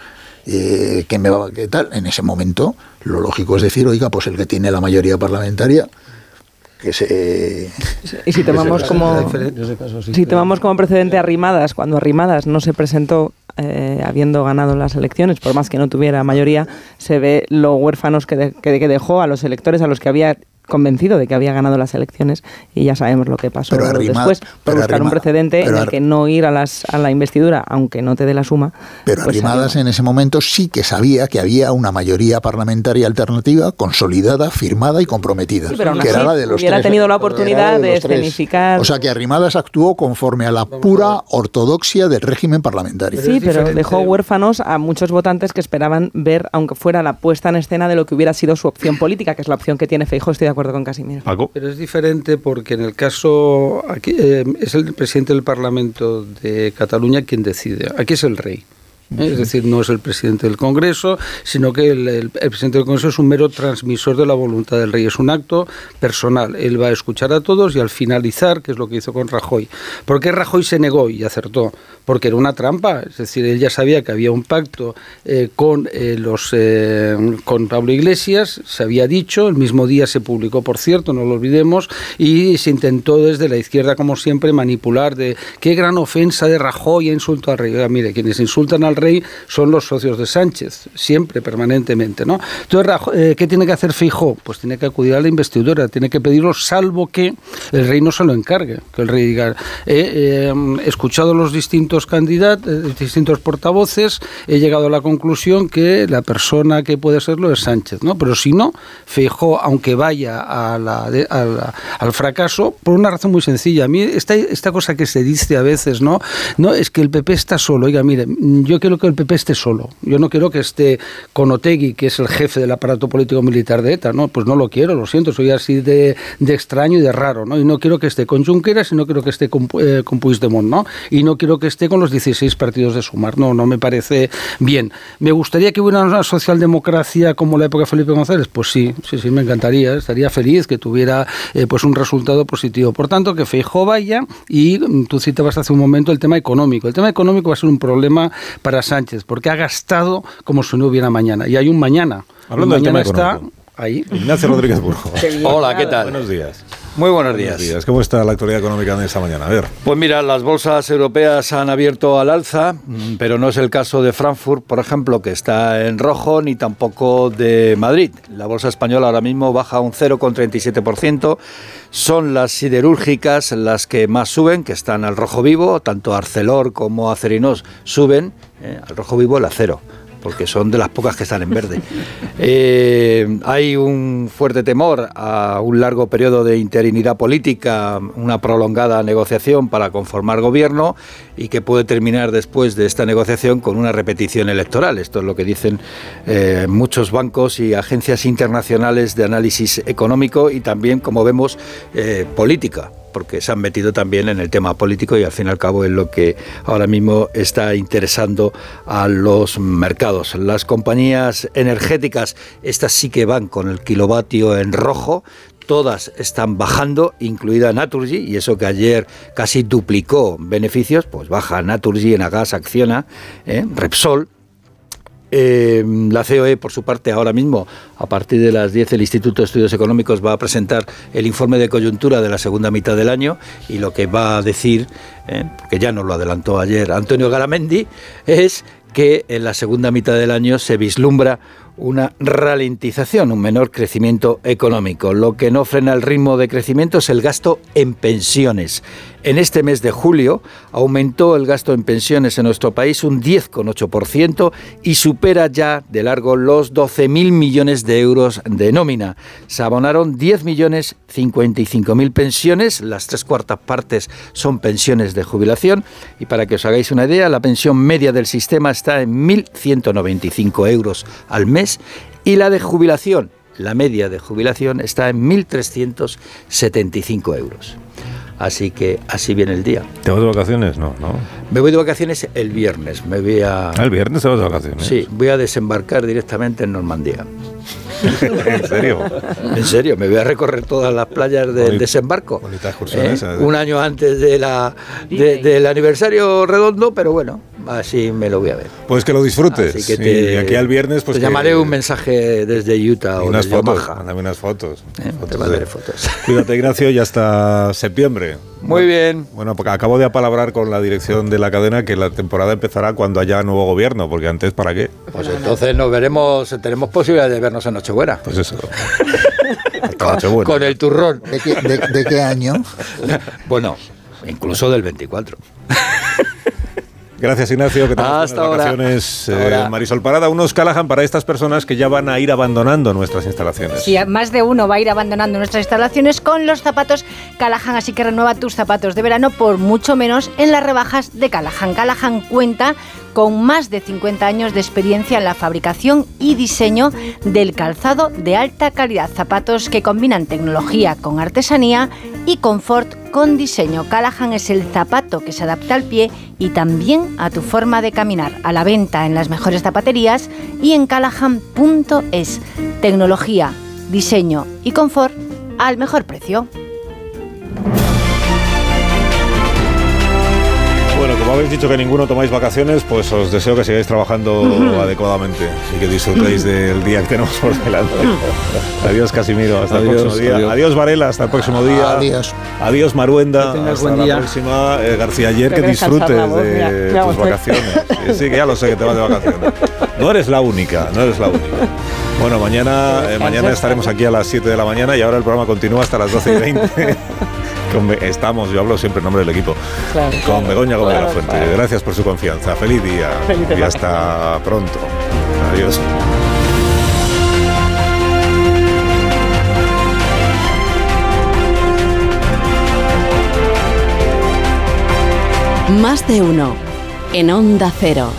eh, que me va, ¿qué tal? En ese momento, lo lógico es decir, oiga, pues el que tiene la mayoría parlamentaria, que se... Y si tomamos como si tomamos como precedente a Rimadas, cuando Rimadas no se presentó eh, habiendo ganado las elecciones, por más que no tuviera mayoría, se ve lo huérfanos que, de- que, que dejó a los electores a los que había convencido de que había ganado las elecciones y ya sabemos lo que pasó Pero después por pero buscar un arrima- precedente en el que no ir a las a la investidura aunque no te dé la suma Pero pues Arrimadas salió. en ese momento sí que sabía que había una mayoría parlamentaria alternativa consolidada, firmada y comprometida. Sí, pero aún que así era la de los hubiera tres. tenido la oportunidad de tres. escenificar- O sea que Arrimadas actuó conforme a la pura ortodoxia del régimen parlamentario. Sí, pero dejó huérfanos a muchos votantes que esperaban ver, aunque fuera la puesta en escena de lo que hubiera sido su opción política, que es la opción que tiene Feijóo. Estoy de acuerdo con Casimiro. Pero es diferente porque en el caso, aquí eh, es el presidente del Parlamento de Cataluña quien decide. Aquí es el rey. Es decir, no es el presidente del Congreso, sino que el, el- el presidente del Congreso es un mero transmisor de la voluntad del rey. Es un acto personal. Él va a escuchar a todos y al finalizar, que es lo que hizo con Rajoy. ¿Por qué Rajoy se negó y acertó? Porque era una trampa. Es decir, él ya sabía que había un pacto eh, con, eh, los, eh, con Pablo Iglesias, se había dicho, el mismo día se publicó, por cierto, no lo olvidemos, y se intentó desde la izquierda, como siempre, manipular de qué gran ofensa de Rajoy e insulto al rey. Oiga, mire, quienes insultan al rey son los socios de Sánchez, siempre, permanentemente, ¿no? Entonces, eh, ¿qué tiene que hacer Feijóo? Pues tiene que acudir a la investidura, tiene que pedirlo, salvo que el rey no se lo encargue, que el rey diga, eh, eh, he escuchado los distintos candidatos, eh, distintos portavoces, he llegado a la conclusión que la persona que puede serlo es Sánchez, ¿no? Pero si no, Feijóo, aunque vaya a la, a la- al fracaso, por una razón muy sencilla. A mí esta, esta cosa que se dice a veces, ¿no? No, es que el PP está solo. Oiga, mire, yo quiero que el PP esté solo. Yo no quiero que esté con Otegui, que es el jefe del aparato político militar de ETA, ¿no? Pues no lo quiero, lo siento, soy así de, de extraño y de raro, ¿no? Y no quiero que esté con Junqueras y no quiero que esté con, eh, con Puigdemont, ¿no? Y no quiero que esté con los 16 partidos de Sumar, no, no me parece bien. ¿Me gustaría que hubiera una socialdemocracia como la época de Felipe González? Pues sí, sí, sí, me encantaría, estaría feliz que tuviera eh, pues un resultado positivo. Por tanto, que Feijóo vaya y mm, tú citabas hace un momento el tema económico. El tema económico va a ser un problema para Sánchez, porque ha gastado como si no hubiera mañana. Y hay un mañana. Hablando del mañana tema está económico. ahí. Ignacio Rodríguez Burgo. [LAUGHS] Hola, ¿qué tal? Buenos días. Muy buenos días. ¿Cómo está la actualidad económica de esta mañana? A ver. Pues mira, las bolsas europeas han abierto al alza, mm, pero no es el caso de Frankfurt, por ejemplo, que está en rojo, ni tampoco de Madrid. La bolsa española ahora mismo baja un 0,37%. Son las siderúrgicas las que más suben, que están al rojo vivo, tanto Arcelor como Acerinos suben, eh, al rojo vivo el acero porque son de las pocas que están en verde. Eh, hay un fuerte temor a un largo periodo de interinidad política, una prolongada negociación para conformar gobierno y que puede terminar después de esta negociación con una repetición electoral. Esto es lo que dicen eh, muchos bancos y agencias internacionales de análisis económico y también, como vemos, política porque se han metido también en el tema político y al fin y al cabo es lo que ahora mismo está interesando a los mercados. Las compañías energéticas, estas sí que van con el kilovatio en rojo, todas están bajando, incluida Naturgy, y eso que ayer casi duplicó beneficios, pues baja Naturgy, Enagas, Acciona, ¿eh? Repsol, eh, la COE, por su parte, ahora mismo, a partir de las 10, el Instituto de Estudios Económicos va a presentar el informe de coyuntura de la segunda mitad del año y lo que va a decir, eh, porque ya nos lo adelantó ayer Antonio Garamendi, es que en la segunda mitad del año se vislumbra una ralentización, un menor crecimiento económico. Lo que no frena el ritmo de crecimiento es el gasto en pensiones. En este mes de julio aumentó el gasto en pensiones en nuestro país un 10,8% y supera ya de largo los 12.000 millones de euros de nómina. Se abonaron 10 millones 55 mil pensiones, las tres cuartas partes son pensiones de jubilación y para que os hagáis una idea, la pensión media del sistema está en 1.195 euros al mes y la de jubilación, la media de jubilación está en 1.375 euros. Así que así viene el día. ¿Te vas de vacaciones? No, no. Me voy de vacaciones el viernes. Me voy a. Ah, el viernes te vas de vacaciones. Sí, voy a desembarcar directamente en Normandía. [LAUGHS] ¿En serio? En serio, me voy a recorrer todas las playas del Bonita- desembarco. bonita excursión ¿Eh? esa, ¿eh? Un año antes de la, de- del aniversario redondo, pero bueno, así me lo voy a ver. Pues que lo disfrutes. Así que te, y aquí al viernes, pues. Te que- llamaré un mensaje desde Utah o unas desde fotos. Omaha. Mándame unas fotos. Eh, Fotos te mandaré de- fotos. [LAUGHS] Cuídate, Ignacio, y hasta septiembre. Muy bien. Bueno, porque acabo de apalabrar con la dirección de la cadena que la temporada empezará cuando haya nuevo gobierno, porque antes, ¿para qué? Pues entonces nos veremos, tenemos posibilidad de vernos en Nochebuena. Pues eso. [LAUGHS] con, con el turrón. ¿De qué, de- de qué año? [LAUGHS] Bueno, incluso del 24. Gracias, Ignacio. Que tengas Hasta buenas ahora. vacaciones. Hasta eh, ahora. Marisol Parada, unos Callahan para estas personas que ya van a ir abandonando nuestras instalaciones. Sí, más de uno va a ir abandonando nuestras instalaciones con los zapatos Callahan, así que renueva tus zapatos de verano por mucho menos en las rebajas de Callahan. Callahan cuenta con más de 50 años de experiencia en la fabricación y diseño del calzado de alta calidad. Zapatos que combinan tecnología con artesanía y confort con diseño. Callahan es el zapato que se adapta al pie y también a tu forma de caminar. A la venta en las mejores zapaterías y en callahan.es. Tecnología, diseño y confort al mejor precio. Habéis dicho que ninguno tomáis vacaciones, pues os deseo que sigáis trabajando adecuadamente y que disfrutéis del día que tenemos por delante. adiós, Casimiro. Hasta el Adiós, próximo día. adiós. Adiós, Varela. Hasta el próximo día. Adiós. Adiós, Maruenda. Que hasta buen la día. próxima. Eh, García Ayer, que alzar disfrutes voz, de mira, tus vacaciones. Sí, sí, que ya lo sé que te vas de vacaciones. No eres la única, no eres la única. Bueno, mañana, eh, mañana estaremos aquí a las 7 de la mañana y ahora el programa continúa hasta las 12 y 20. [LAUGHS] Con estamos, yo hablo siempre en nombre del equipo, Claro, con claro. Begoña Gómez de la Fuente. claro. Gracias por su confianza. Feliz día y hasta pronto. Adiós. Más de uno. En Onda Cero.